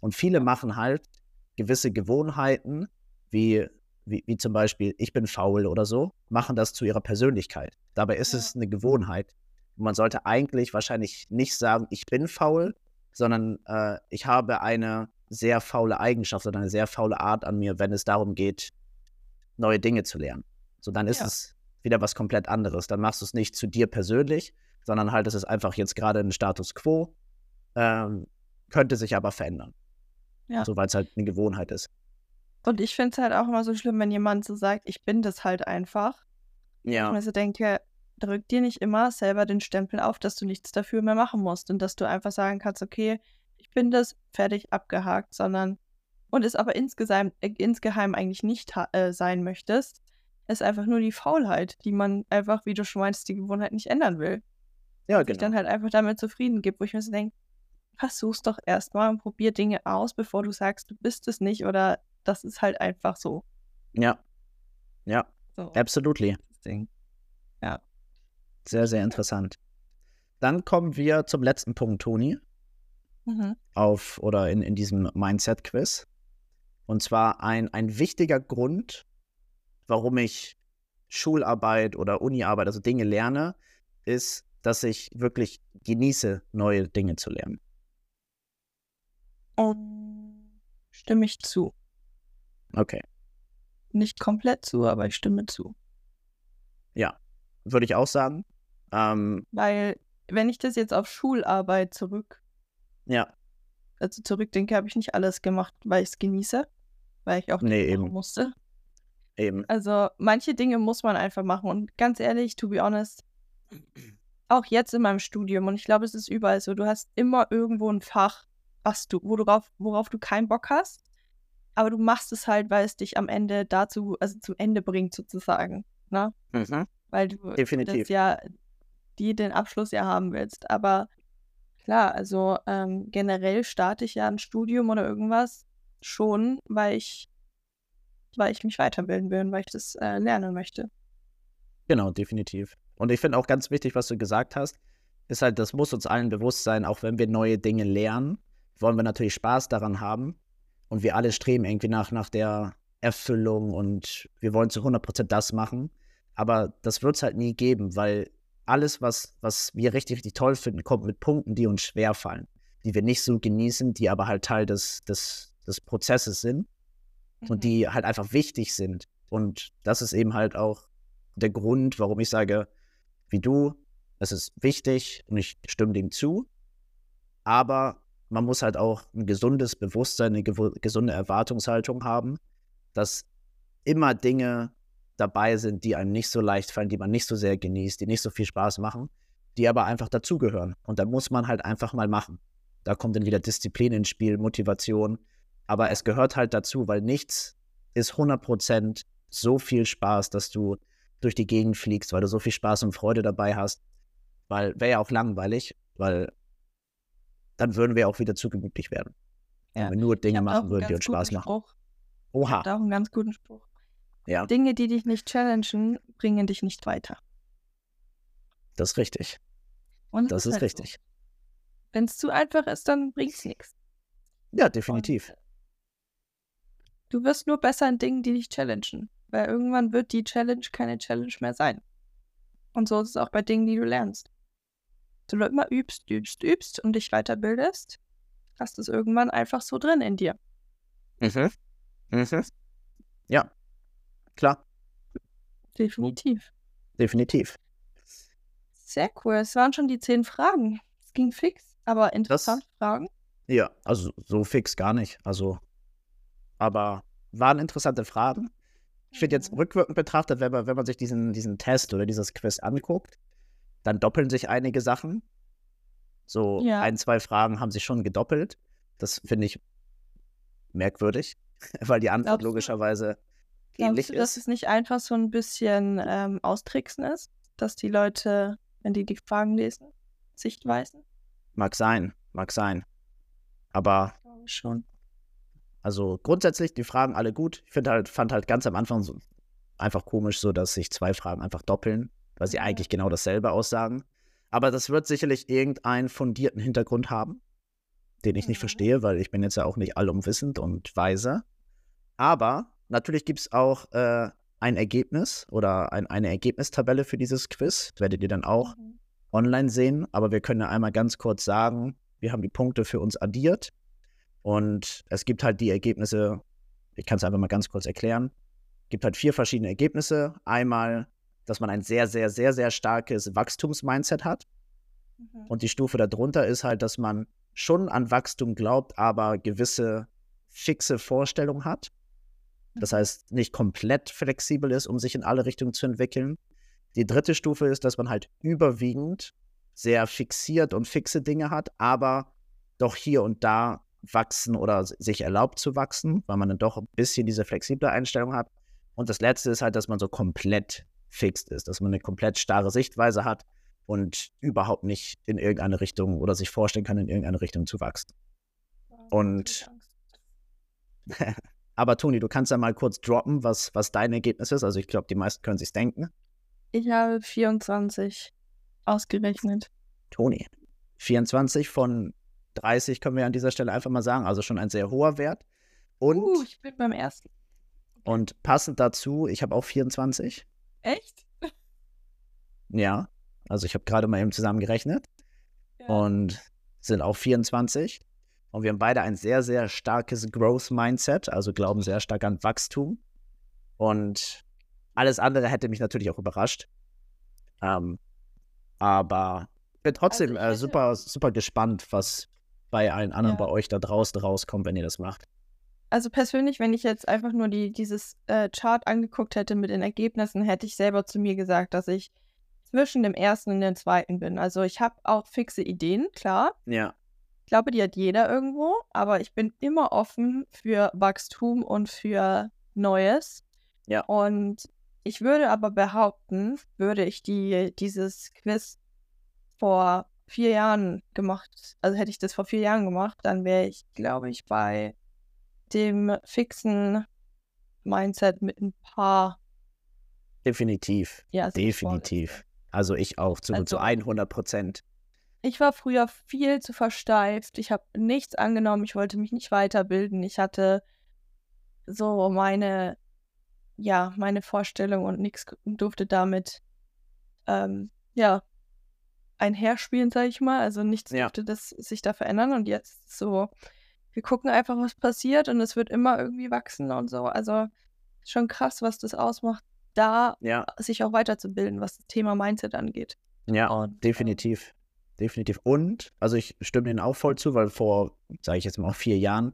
Und viele machen halt gewisse Gewohnheiten, wie, wie, wie zum Beispiel, ich bin faul oder so, machen das zu ihrer Persönlichkeit. Dabei ist Ja. es eine Gewohnheit. Und man sollte eigentlich wahrscheinlich nicht sagen, ich bin faul, sondern äh, ich habe eine sehr faule Eigenschaft oder eine sehr faule Art an mir, wenn es darum geht, neue Dinge zu lernen. So, dann ist Ja. es wieder was komplett anderes. Dann machst du es nicht zu dir persönlich, sondern halt, es ist einfach jetzt gerade ein Status quo, ähm, könnte sich aber verändern. Ja. So, weil es halt eine Gewohnheit ist. Und ich finde es halt auch immer so schlimm, wenn jemand so sagt, ich bin das halt einfach. Ja. Und ich so denke, drück dir nicht immer selber den Stempel auf, dass du nichts dafür mehr machen musst und dass du einfach sagen kannst, okay, ich bin das, fertig, abgehakt, sondern und es aber insgeheim, äh, insgeheim eigentlich nicht äh, sein möchtest, ist einfach nur die Faulheit, die man einfach, wie du schon meinst, die Gewohnheit nicht ändern will. Ja, Sich genau. dann halt einfach damit zufrieden gibt, wo ich mir so denke, versuch's doch erstmal und probier Dinge aus, bevor du sagst, du bist es nicht oder das ist halt einfach so. Ja. Ja, so absolutely. Ding. Sehr, sehr interessant. Dann kommen wir zum letzten Punkt, Toni, Mhm. auf oder in, in diesem Mindset-Quiz. Und zwar ein, ein wichtiger Grund, warum ich Schularbeit oder Uniarbeit, also Dinge lerne, ist, dass ich wirklich genieße, neue Dinge zu lernen. Um, stimme ich zu. Okay. Nicht komplett zu, aber ich stimme zu. Ja, würde ich auch sagen. Ähm, Weil, wenn ich das jetzt auf Schularbeit zurück, ja, also zurückdenke, habe ich nicht alles gemacht, weil ich es genieße, weil ich auch Nee, eben. musste. Eben. Also manche Dinge muss man einfach machen. Und ganz ehrlich, to be honest, auch jetzt in meinem Studium, und ich glaube, es ist überall so, du hast immer irgendwo ein Fach, was du, worauf, worauf du keinen Bock hast, aber du machst es halt, weil es dich am Ende dazu, also zum Ende bringt sozusagen. Ne? Mhm. Weil du Definitiv. das ja, die den Abschluss ja haben willst. Aber klar, also ähm, generell starte ich ja ein Studium oder irgendwas schon, weil ich, weil ich mich weiterbilden will und weil ich das äh, lernen möchte. Genau, definitiv. Und ich finde auch ganz wichtig, was du gesagt hast, ist halt, das muss uns allen bewusst sein, auch wenn wir neue Dinge lernen, wollen wir natürlich Spaß daran haben. Und wir alle streben irgendwie nach, nach der Erfüllung und wir wollen zu 100% das machen. Aber das wird es halt nie geben, weil alles, was, was wir richtig, richtig toll finden, kommt mit Punkten, die uns schwerfallen, die wir nicht so genießen, die aber halt Teil des, des, des Prozesses sind. Und die halt einfach wichtig sind. Und das ist eben halt auch der Grund, warum ich sage, wie du, es ist wichtig und ich stimme dem zu, aber man muss halt auch ein gesundes Bewusstsein, eine gesunde Erwartungshaltung haben, dass immer Dinge dabei sind, die einem nicht so leicht fallen, die man nicht so sehr genießt, die nicht so viel Spaß machen, die aber einfach dazugehören. Und da muss man halt einfach mal machen. Da kommt dann wieder Disziplin ins Spiel, Motivation. Aber es gehört halt dazu, weil nichts ist 100% so viel Spaß, dass du durch die Gegend fliegst, weil du so viel Spaß und Freude dabei hast. Weil wäre ja auch langweilig, weil dann würden wir auch wieder zu gemütlich werden. Ja. Wenn wir nur Ich Dinge machen würden, die uns Spaß machen. Spruch. Ich Oha. da auch einen ganz guten Spruch. Ja, Dinge, die dich nicht challengen, bringen dich nicht weiter. das ist richtig. Und Das ist halt richtig. So. Wenn es zu einfach ist, dann bringt es nichts. Ja, definitiv. Du wirst nur besser in Dingen, die dich challengen. Weil irgendwann wird die Challenge keine Challenge mehr sein. Und so ist es auch bei Dingen, die du lernst. Du immer übst, übst, übst und dich weiterbildest, hast es irgendwann einfach so drin in dir. Mhm. Mhm. Ja, klar, Definitiv. definitiv. Sehr cool. Es waren schon die zehn Fragen. Es ging fix, aber interessante Fragen. Ja, also so fix gar nicht. Also, aber waren interessante Fragen. Ich finde jetzt Mhm. rückwirkend betrachtet, wenn man, wenn man sich diesen, diesen Test oder dieses Quiz anguckt, dann doppeln sich einige Sachen. So Ja. ein, zwei Fragen haben sich schon gedoppelt. Das finde ich merkwürdig, weil die Antwort Glaubst du- logischerweise ähnlich Glaubst du, dass ist. es nicht einfach so ein bisschen ähm, austricksen ist? Dass die Leute, wenn die die Fragen lesen, Sichtweisen? Mag sein, mag sein. Aber schon. Also grundsätzlich die Fragen alle gut. Ich finde halt, fand halt ganz am Anfang so einfach komisch, so dass sich zwei Fragen einfach doppeln, weil sie eigentlich genau dasselbe aussagen. Aber das wird sicherlich irgendeinen fundierten Hintergrund haben, den ich nicht Mhm. verstehe, weil ich bin jetzt ja auch nicht allumwissend und weise. Aber natürlich gibt es auch äh, ein Ergebnis oder ein, eine Ergebnistabelle für dieses Quiz. Das werdet ihr dann auch Mhm. online sehen, aber wir können ja einmal ganz kurz sagen, wir haben die Punkte für uns addiert und es gibt halt die Ergebnisse, ich kann es einfach mal ganz kurz erklären, gibt halt vier verschiedene Ergebnisse. Einmal, dass man ein sehr, sehr, sehr, sehr starkes Wachstumsmindset hat Mhm. und die Stufe darunter ist halt, dass man schon an Wachstum glaubt, aber gewisse fixe Vorstellungen hat. Das Mhm. heißt, nicht komplett flexibel ist, um sich in alle Richtungen zu entwickeln. Die dritte Stufe ist, dass man halt überwiegend sehr fixiert und fixe Dinge hat, aber doch hier und da wachsen oder sich erlaubt zu wachsen, weil man dann doch ein bisschen diese flexible Einstellung hat. Und das letzte ist halt, dass man so komplett fixt ist, dass man eine komplett starre Sichtweise hat und überhaupt nicht in irgendeine Richtung oder sich vorstellen kann, in irgendeine Richtung zu wachsen. Und- Aber Toni, du kannst ja mal kurz droppen, was, was dein Ergebnis ist. Also ich glaube, die meisten können sich denken. Ich habe 24 ausgerechnet. Toni, 24 von 30 können wir an dieser Stelle einfach mal sagen. Also schon ein sehr hoher Wert. Und, Uh, ich bin beim ersten. und passend dazu, ich habe auch 24. Echt? Ja, also ich habe gerade mal eben zusammen gerechnet. Ja. und sind auch 24. Und wir haben beide ein sehr, sehr starkes Growth-Mindset, also glauben sehr stark an Wachstum. Und alles andere hätte mich natürlich auch überrascht. Ähm, aber ich bin trotzdem ich äh, super, super gespannt, was bei allen anderen Ja. bei euch da draußen rauskommt, wenn ihr das macht. Also persönlich, wenn ich jetzt einfach nur die, dieses äh, Chart angeguckt hätte mit den Ergebnissen, hätte ich selber zu mir gesagt, dass ich zwischen dem ersten und dem zweiten bin. Also ich habe auch fixe Ideen, klar. Ja. Ich glaube, die hat jeder irgendwo, aber ich bin immer offen für Wachstum und für Neues. Ja. Und ich würde aber behaupten, würde ich die, dieses Quiz vor vier Jahren gemacht, also hätte ich das vor vier Jahren gemacht, dann wäre ich, glaube ich, bei dem fixen Mindset mit ein paar, Definitiv. ja, Definitiv. Also ich auch zu, zu Also- 100 Prozent. Ich war früher viel zu versteift. Ich habe nichts angenommen. Ich wollte mich nicht weiterbilden. Ich hatte so meine, ja, meine Vorstellung und nichts durfte damit, ähm, ja, einherspielen, sage ich mal. Also nichts Ja. durfte das sich da verändern. Und jetzt so, wir gucken einfach, was passiert und es wird immer irgendwie wachsen und so. Also schon krass, was das ausmacht, da Ja, sich auch weiterzubilden, was das Thema Mindset angeht. ja, Und, ähm, definitiv. Definitiv. Und, also ich stimme Ihnen auch voll zu, weil vor, sage ich jetzt mal, vier Jahren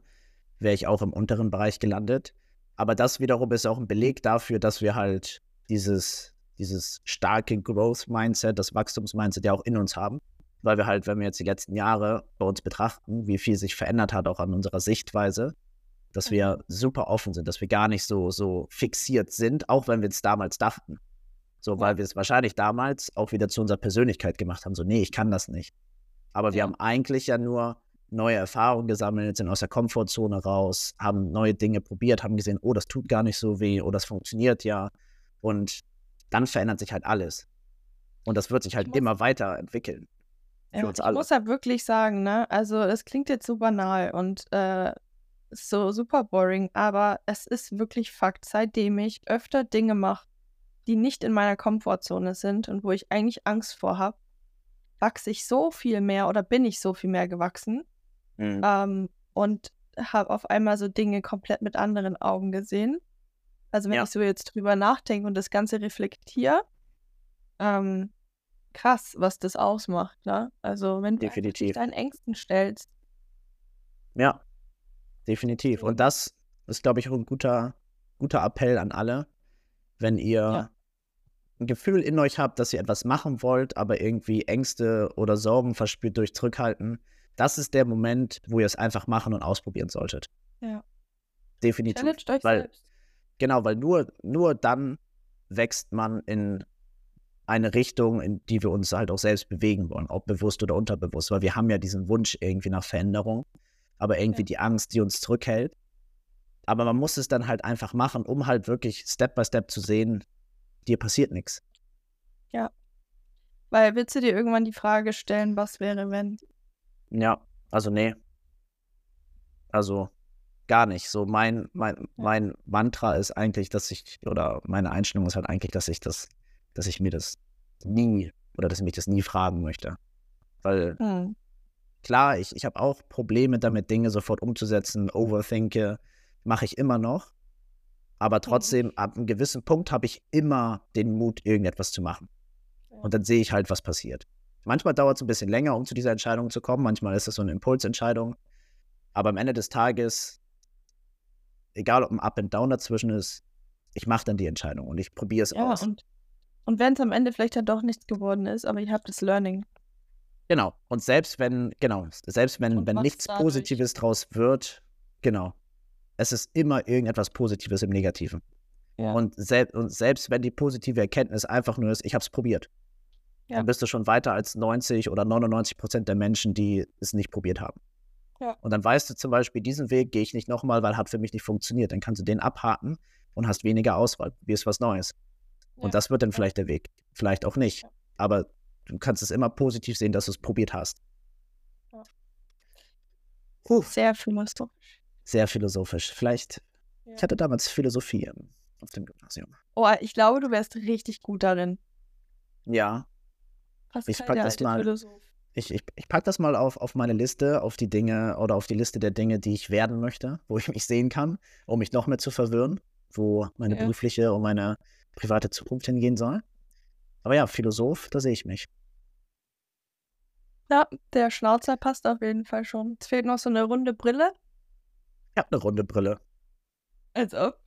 wäre ich auch im unteren Bereich gelandet. Aber das wiederum ist auch ein Beleg dafür, dass wir halt dieses, dieses starke Growth-Mindset, das Wachstums-Mindset ja auch in uns haben. Weil wir halt, wenn wir jetzt die letzten Jahre bei uns betrachten, wie viel sich verändert hat, auch an unserer Sichtweise, dass wir super offen sind, dass wir gar nicht so, so fixiert sind, auch wenn wir es damals dachten. So, weil wir es wahrscheinlich damals auch wieder zu unserer Persönlichkeit gemacht haben. So, nee, ich kann das nicht. Aber wir Ja. haben eigentlich ja nur neue Erfahrungen gesammelt, sind aus der Komfortzone raus, haben neue Dinge probiert, haben gesehen, oh, das tut gar nicht so weh, oh, das funktioniert ja. Und dann verändert sich halt alles. Und das wird sich halt immer weiterentwickeln. Für ja, uns alle. Ich muss ja wirklich sagen, ne, also es klingt jetzt so banal und äh, so super boring, aber es ist wirklich Fakt, seitdem ich öfter Dinge mache, die nicht in meiner Komfortzone sind und wo ich eigentlich Angst vor habe, wachse ich so viel mehr oder bin ich so viel mehr gewachsen mhm. ähm, und habe auf einmal so Dinge komplett mit anderen Augen gesehen. Also wenn ja. ich so jetzt drüber nachdenke und das Ganze reflektiere, ähm, krass, was das ausmacht, ne? Also wenn du dich deinen Ängsten stellst. Ja, definitiv. Und das ist, glaube ich, auch ein guter, guter Appell an alle, wenn ihr ja. ein Gefühl in euch habt, dass ihr etwas machen wollt, aber irgendwie Ängste oder Sorgen verspürt durch Zurückhalten. Das ist der Moment, wo ihr es einfach machen und ausprobieren solltet. Ja. Definitiv. Challenged euch weil, selbst. Genau, weil nur, nur dann wächst man in eine Richtung, in die wir uns halt auch selbst bewegen wollen, ob bewusst oder unterbewusst, weil wir haben ja diesen Wunsch irgendwie nach Veränderung, aber irgendwie ja. die Angst, die uns zurückhält. Aber man muss es dann halt einfach machen, um halt wirklich Step by Step zu sehen, dir passiert nichts. Ja. Weil willst du dir irgendwann die Frage stellen, was wäre, wenn? Ja, also nee. Also gar nicht. So mein, mein, mein Mantra ist eigentlich, dass ich, oder meine Einstellung ist halt eigentlich, dass ich das dass ich mir das nie oder dass ich mich das nie fragen möchte. Weil mhm. klar, ich, ich habe auch Probleme damit, Dinge sofort umzusetzen, overthinke, mache ich immer noch. Aber trotzdem, mhm. ab einem gewissen Punkt habe ich immer den Mut, irgendetwas zu machen. Und dann sehe ich halt, was passiert. Manchmal dauert es ein bisschen länger, um zu dieser Entscheidung zu kommen. Manchmal ist es so eine Impulsentscheidung. Aber am Ende des Tages, egal ob ein Up and Down dazwischen ist, ich mache dann die Entscheidung und ich probiere es ja, aus. Und und wenn es am Ende vielleicht dann doch nichts geworden ist, aber ihr habt das Learning. Genau. Und selbst wenn, genau, selbst wenn, wenn nichts dadurch? Positives draus wird, genau. Es ist immer irgendetwas Positives im Negativen. Ja. Und, sel und selbst wenn die positive Erkenntnis einfach nur ist, ich habe es probiert, ja. dann bist du schon weiter als 90 oder 99 Prozent der Menschen, die es nicht probiert haben. Ja. Und dann weißt du zum Beispiel, diesen Weg gehe ich nicht nochmal, weil hat für mich nicht funktioniert. Dann kannst du den abhaken und hast weniger Auswahl. Wie ist was Neues. Und das wird dann vielleicht der Weg. Vielleicht auch nicht. Aber du kannst es immer positiv sehen, dass du es probiert hast. Uh. Sehr philosophisch. Sehr philosophisch. Vielleicht, ja. ich hatte damals Philosophie auf dem Gymnasium. Oh, ich glaube, du wärst richtig gut darin. Ja. Pascal, ich pack das mal. Philosoph. Ich, ich, ich pack das mal auf, auf meine Liste, auf die Dinge oder auf die Liste der Dinge, die ich werden möchte, wo ich mich sehen kann, um mich noch mehr zu verwirren, wo meine ja. berufliche und meine private Zukunft hingehen soll. Aber ja, Philosoph, da sehe ich mich. Ja, der Schnauzer passt auf jeden Fall schon. Es fehlt noch so eine runde Brille. Ich habe eine runde Brille. Als ob.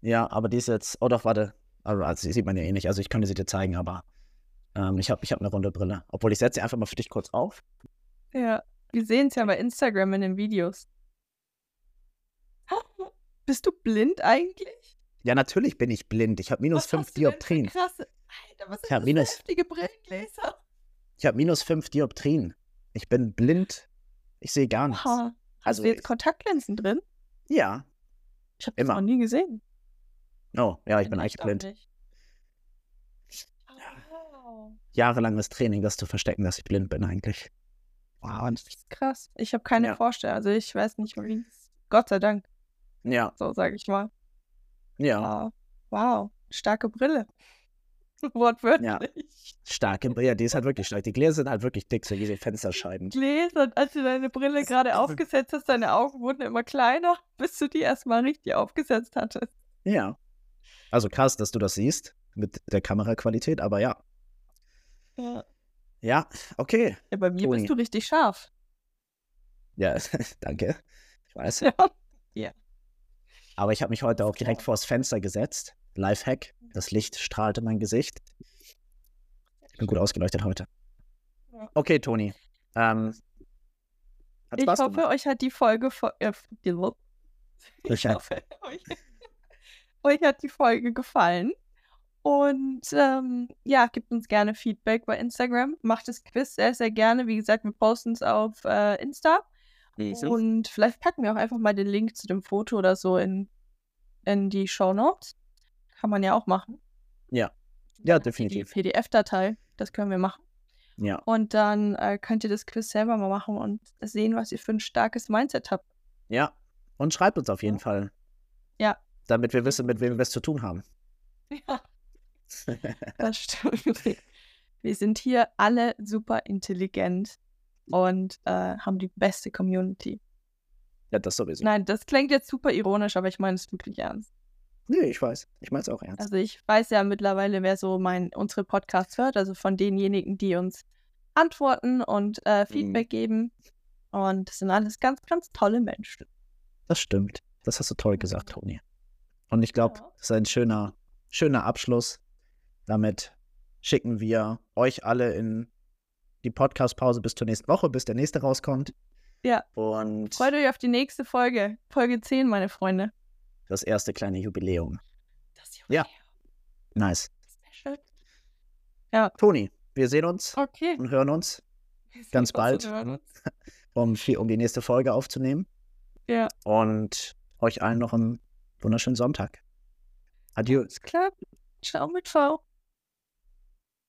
Ja, aber die ist jetzt. Oh doch, warte. Also, sieht man ja eh nicht. Also ich könnte sie dir zeigen, aber ähm, ich habe ich hab eine runde Brille. Obwohl ich setze sie einfach mal für dich kurz auf. Ja, wir sehen es ja bei Instagram in den Videos. Bist du blind eigentlich? Ja, natürlich bin ich blind. Ich habe minus 5 Dioptrien. Krasse. Alter, was sind ich das minus, Brillengläser? Ich habe minus 5 Dioptrien. Ich bin blind. Ich sehe gar nichts. Aha. Hast also, du jetzt Kontaktlinsen drin? Ja. Ich habe das noch nie gesehen. Oh, ja, ich bin, bin eigentlich blind. Oh, Jahrelanges Training, das zu verstecken, dass ich blind bin eigentlich. Wow. Das ist krass. Ich habe keine ja. Vorstellung. Also ich weiß nicht, wie Gott sei Dank. Ja. So sage ich mal. Ja. Wow, starke Brille. Wortwörtlich. Ja. Starke Brille, die ist halt wirklich stark. Die Gläser sind halt wirklich dick, so wie die Fensterscheiben. Gläser, als du deine Brille gerade aufgesetzt hast, deine Augen wurden immer kleiner, bis du die erstmal richtig aufgesetzt hattest. Ja. Also krass, dass du das siehst mit der Kameraqualität, aber ja. Ja. Ja, okay. Ja, bei mir Toni. bist du richtig scharf. Ja, danke. Ich weiß. Ja. ja. Aber ich habe mich heute auch direkt vors Fenster gesetzt. Lifehack. Das Licht strahlte mein Gesicht. Ich bin gut ausgeleuchtet heute. Okay, Toni. Ähm, ich hoffe, gemacht? euch hat die Folge. Äh, ich hoffe, euch, euch hat die Folge gefallen. Und ähm, ja, gebt uns gerne Feedback bei Instagram. Macht das Quiz sehr, sehr gerne. Wie gesagt, wir posten es auf äh, Insta. Und vielleicht packen wir auch einfach mal den Link zu dem Foto oder so in, in die Show Notes. Kann man ja auch machen. Ja. Ja, definitiv. Die PDF-Datei, das können wir machen. Ja. Und dann äh, könnt ihr das Quiz selber mal machen und sehen, was ihr für ein starkes Mindset habt. Ja. Und schreibt uns auf jeden Fall. Ja. Damit wir wissen, mit wem wir es zu tun haben. Ja. Das stimmt. Wir sind hier alle super intelligent und äh, haben die beste Community. Ja, das sowieso. Nein, das klingt jetzt super ironisch, aber ich meine es wirklich ernst. Nee, ich weiß. Ich meine es auch ernst. Also ich weiß ja mittlerweile, wer so mein, unsere Podcasts hört, also von denjenigen, die uns antworten und äh, Feedback mhm. geben. Und das sind alles ganz, ganz tolle Menschen. Das stimmt. Das hast du toll gesagt, Toni. Und ich glaube, ja. das ist ein schöner, schöner Abschluss. Damit schicken wir euch alle in die Podcast-Pause bis zur nächsten Woche, bis der nächste rauskommt. Ja. Und freut euch auf die nächste Folge. Folge 10, meine Freunde. Das erste kleine Jubiläum. Das Jubiläum. Ja. Nice. Schön. Ja. Toni, wir sehen uns okay. und hören uns ganz bald, um, um die nächste Folge aufzunehmen. Ja. Und euch allen noch einen wunderschönen Sonntag. Adieu. Alles klar. Ciao mit V.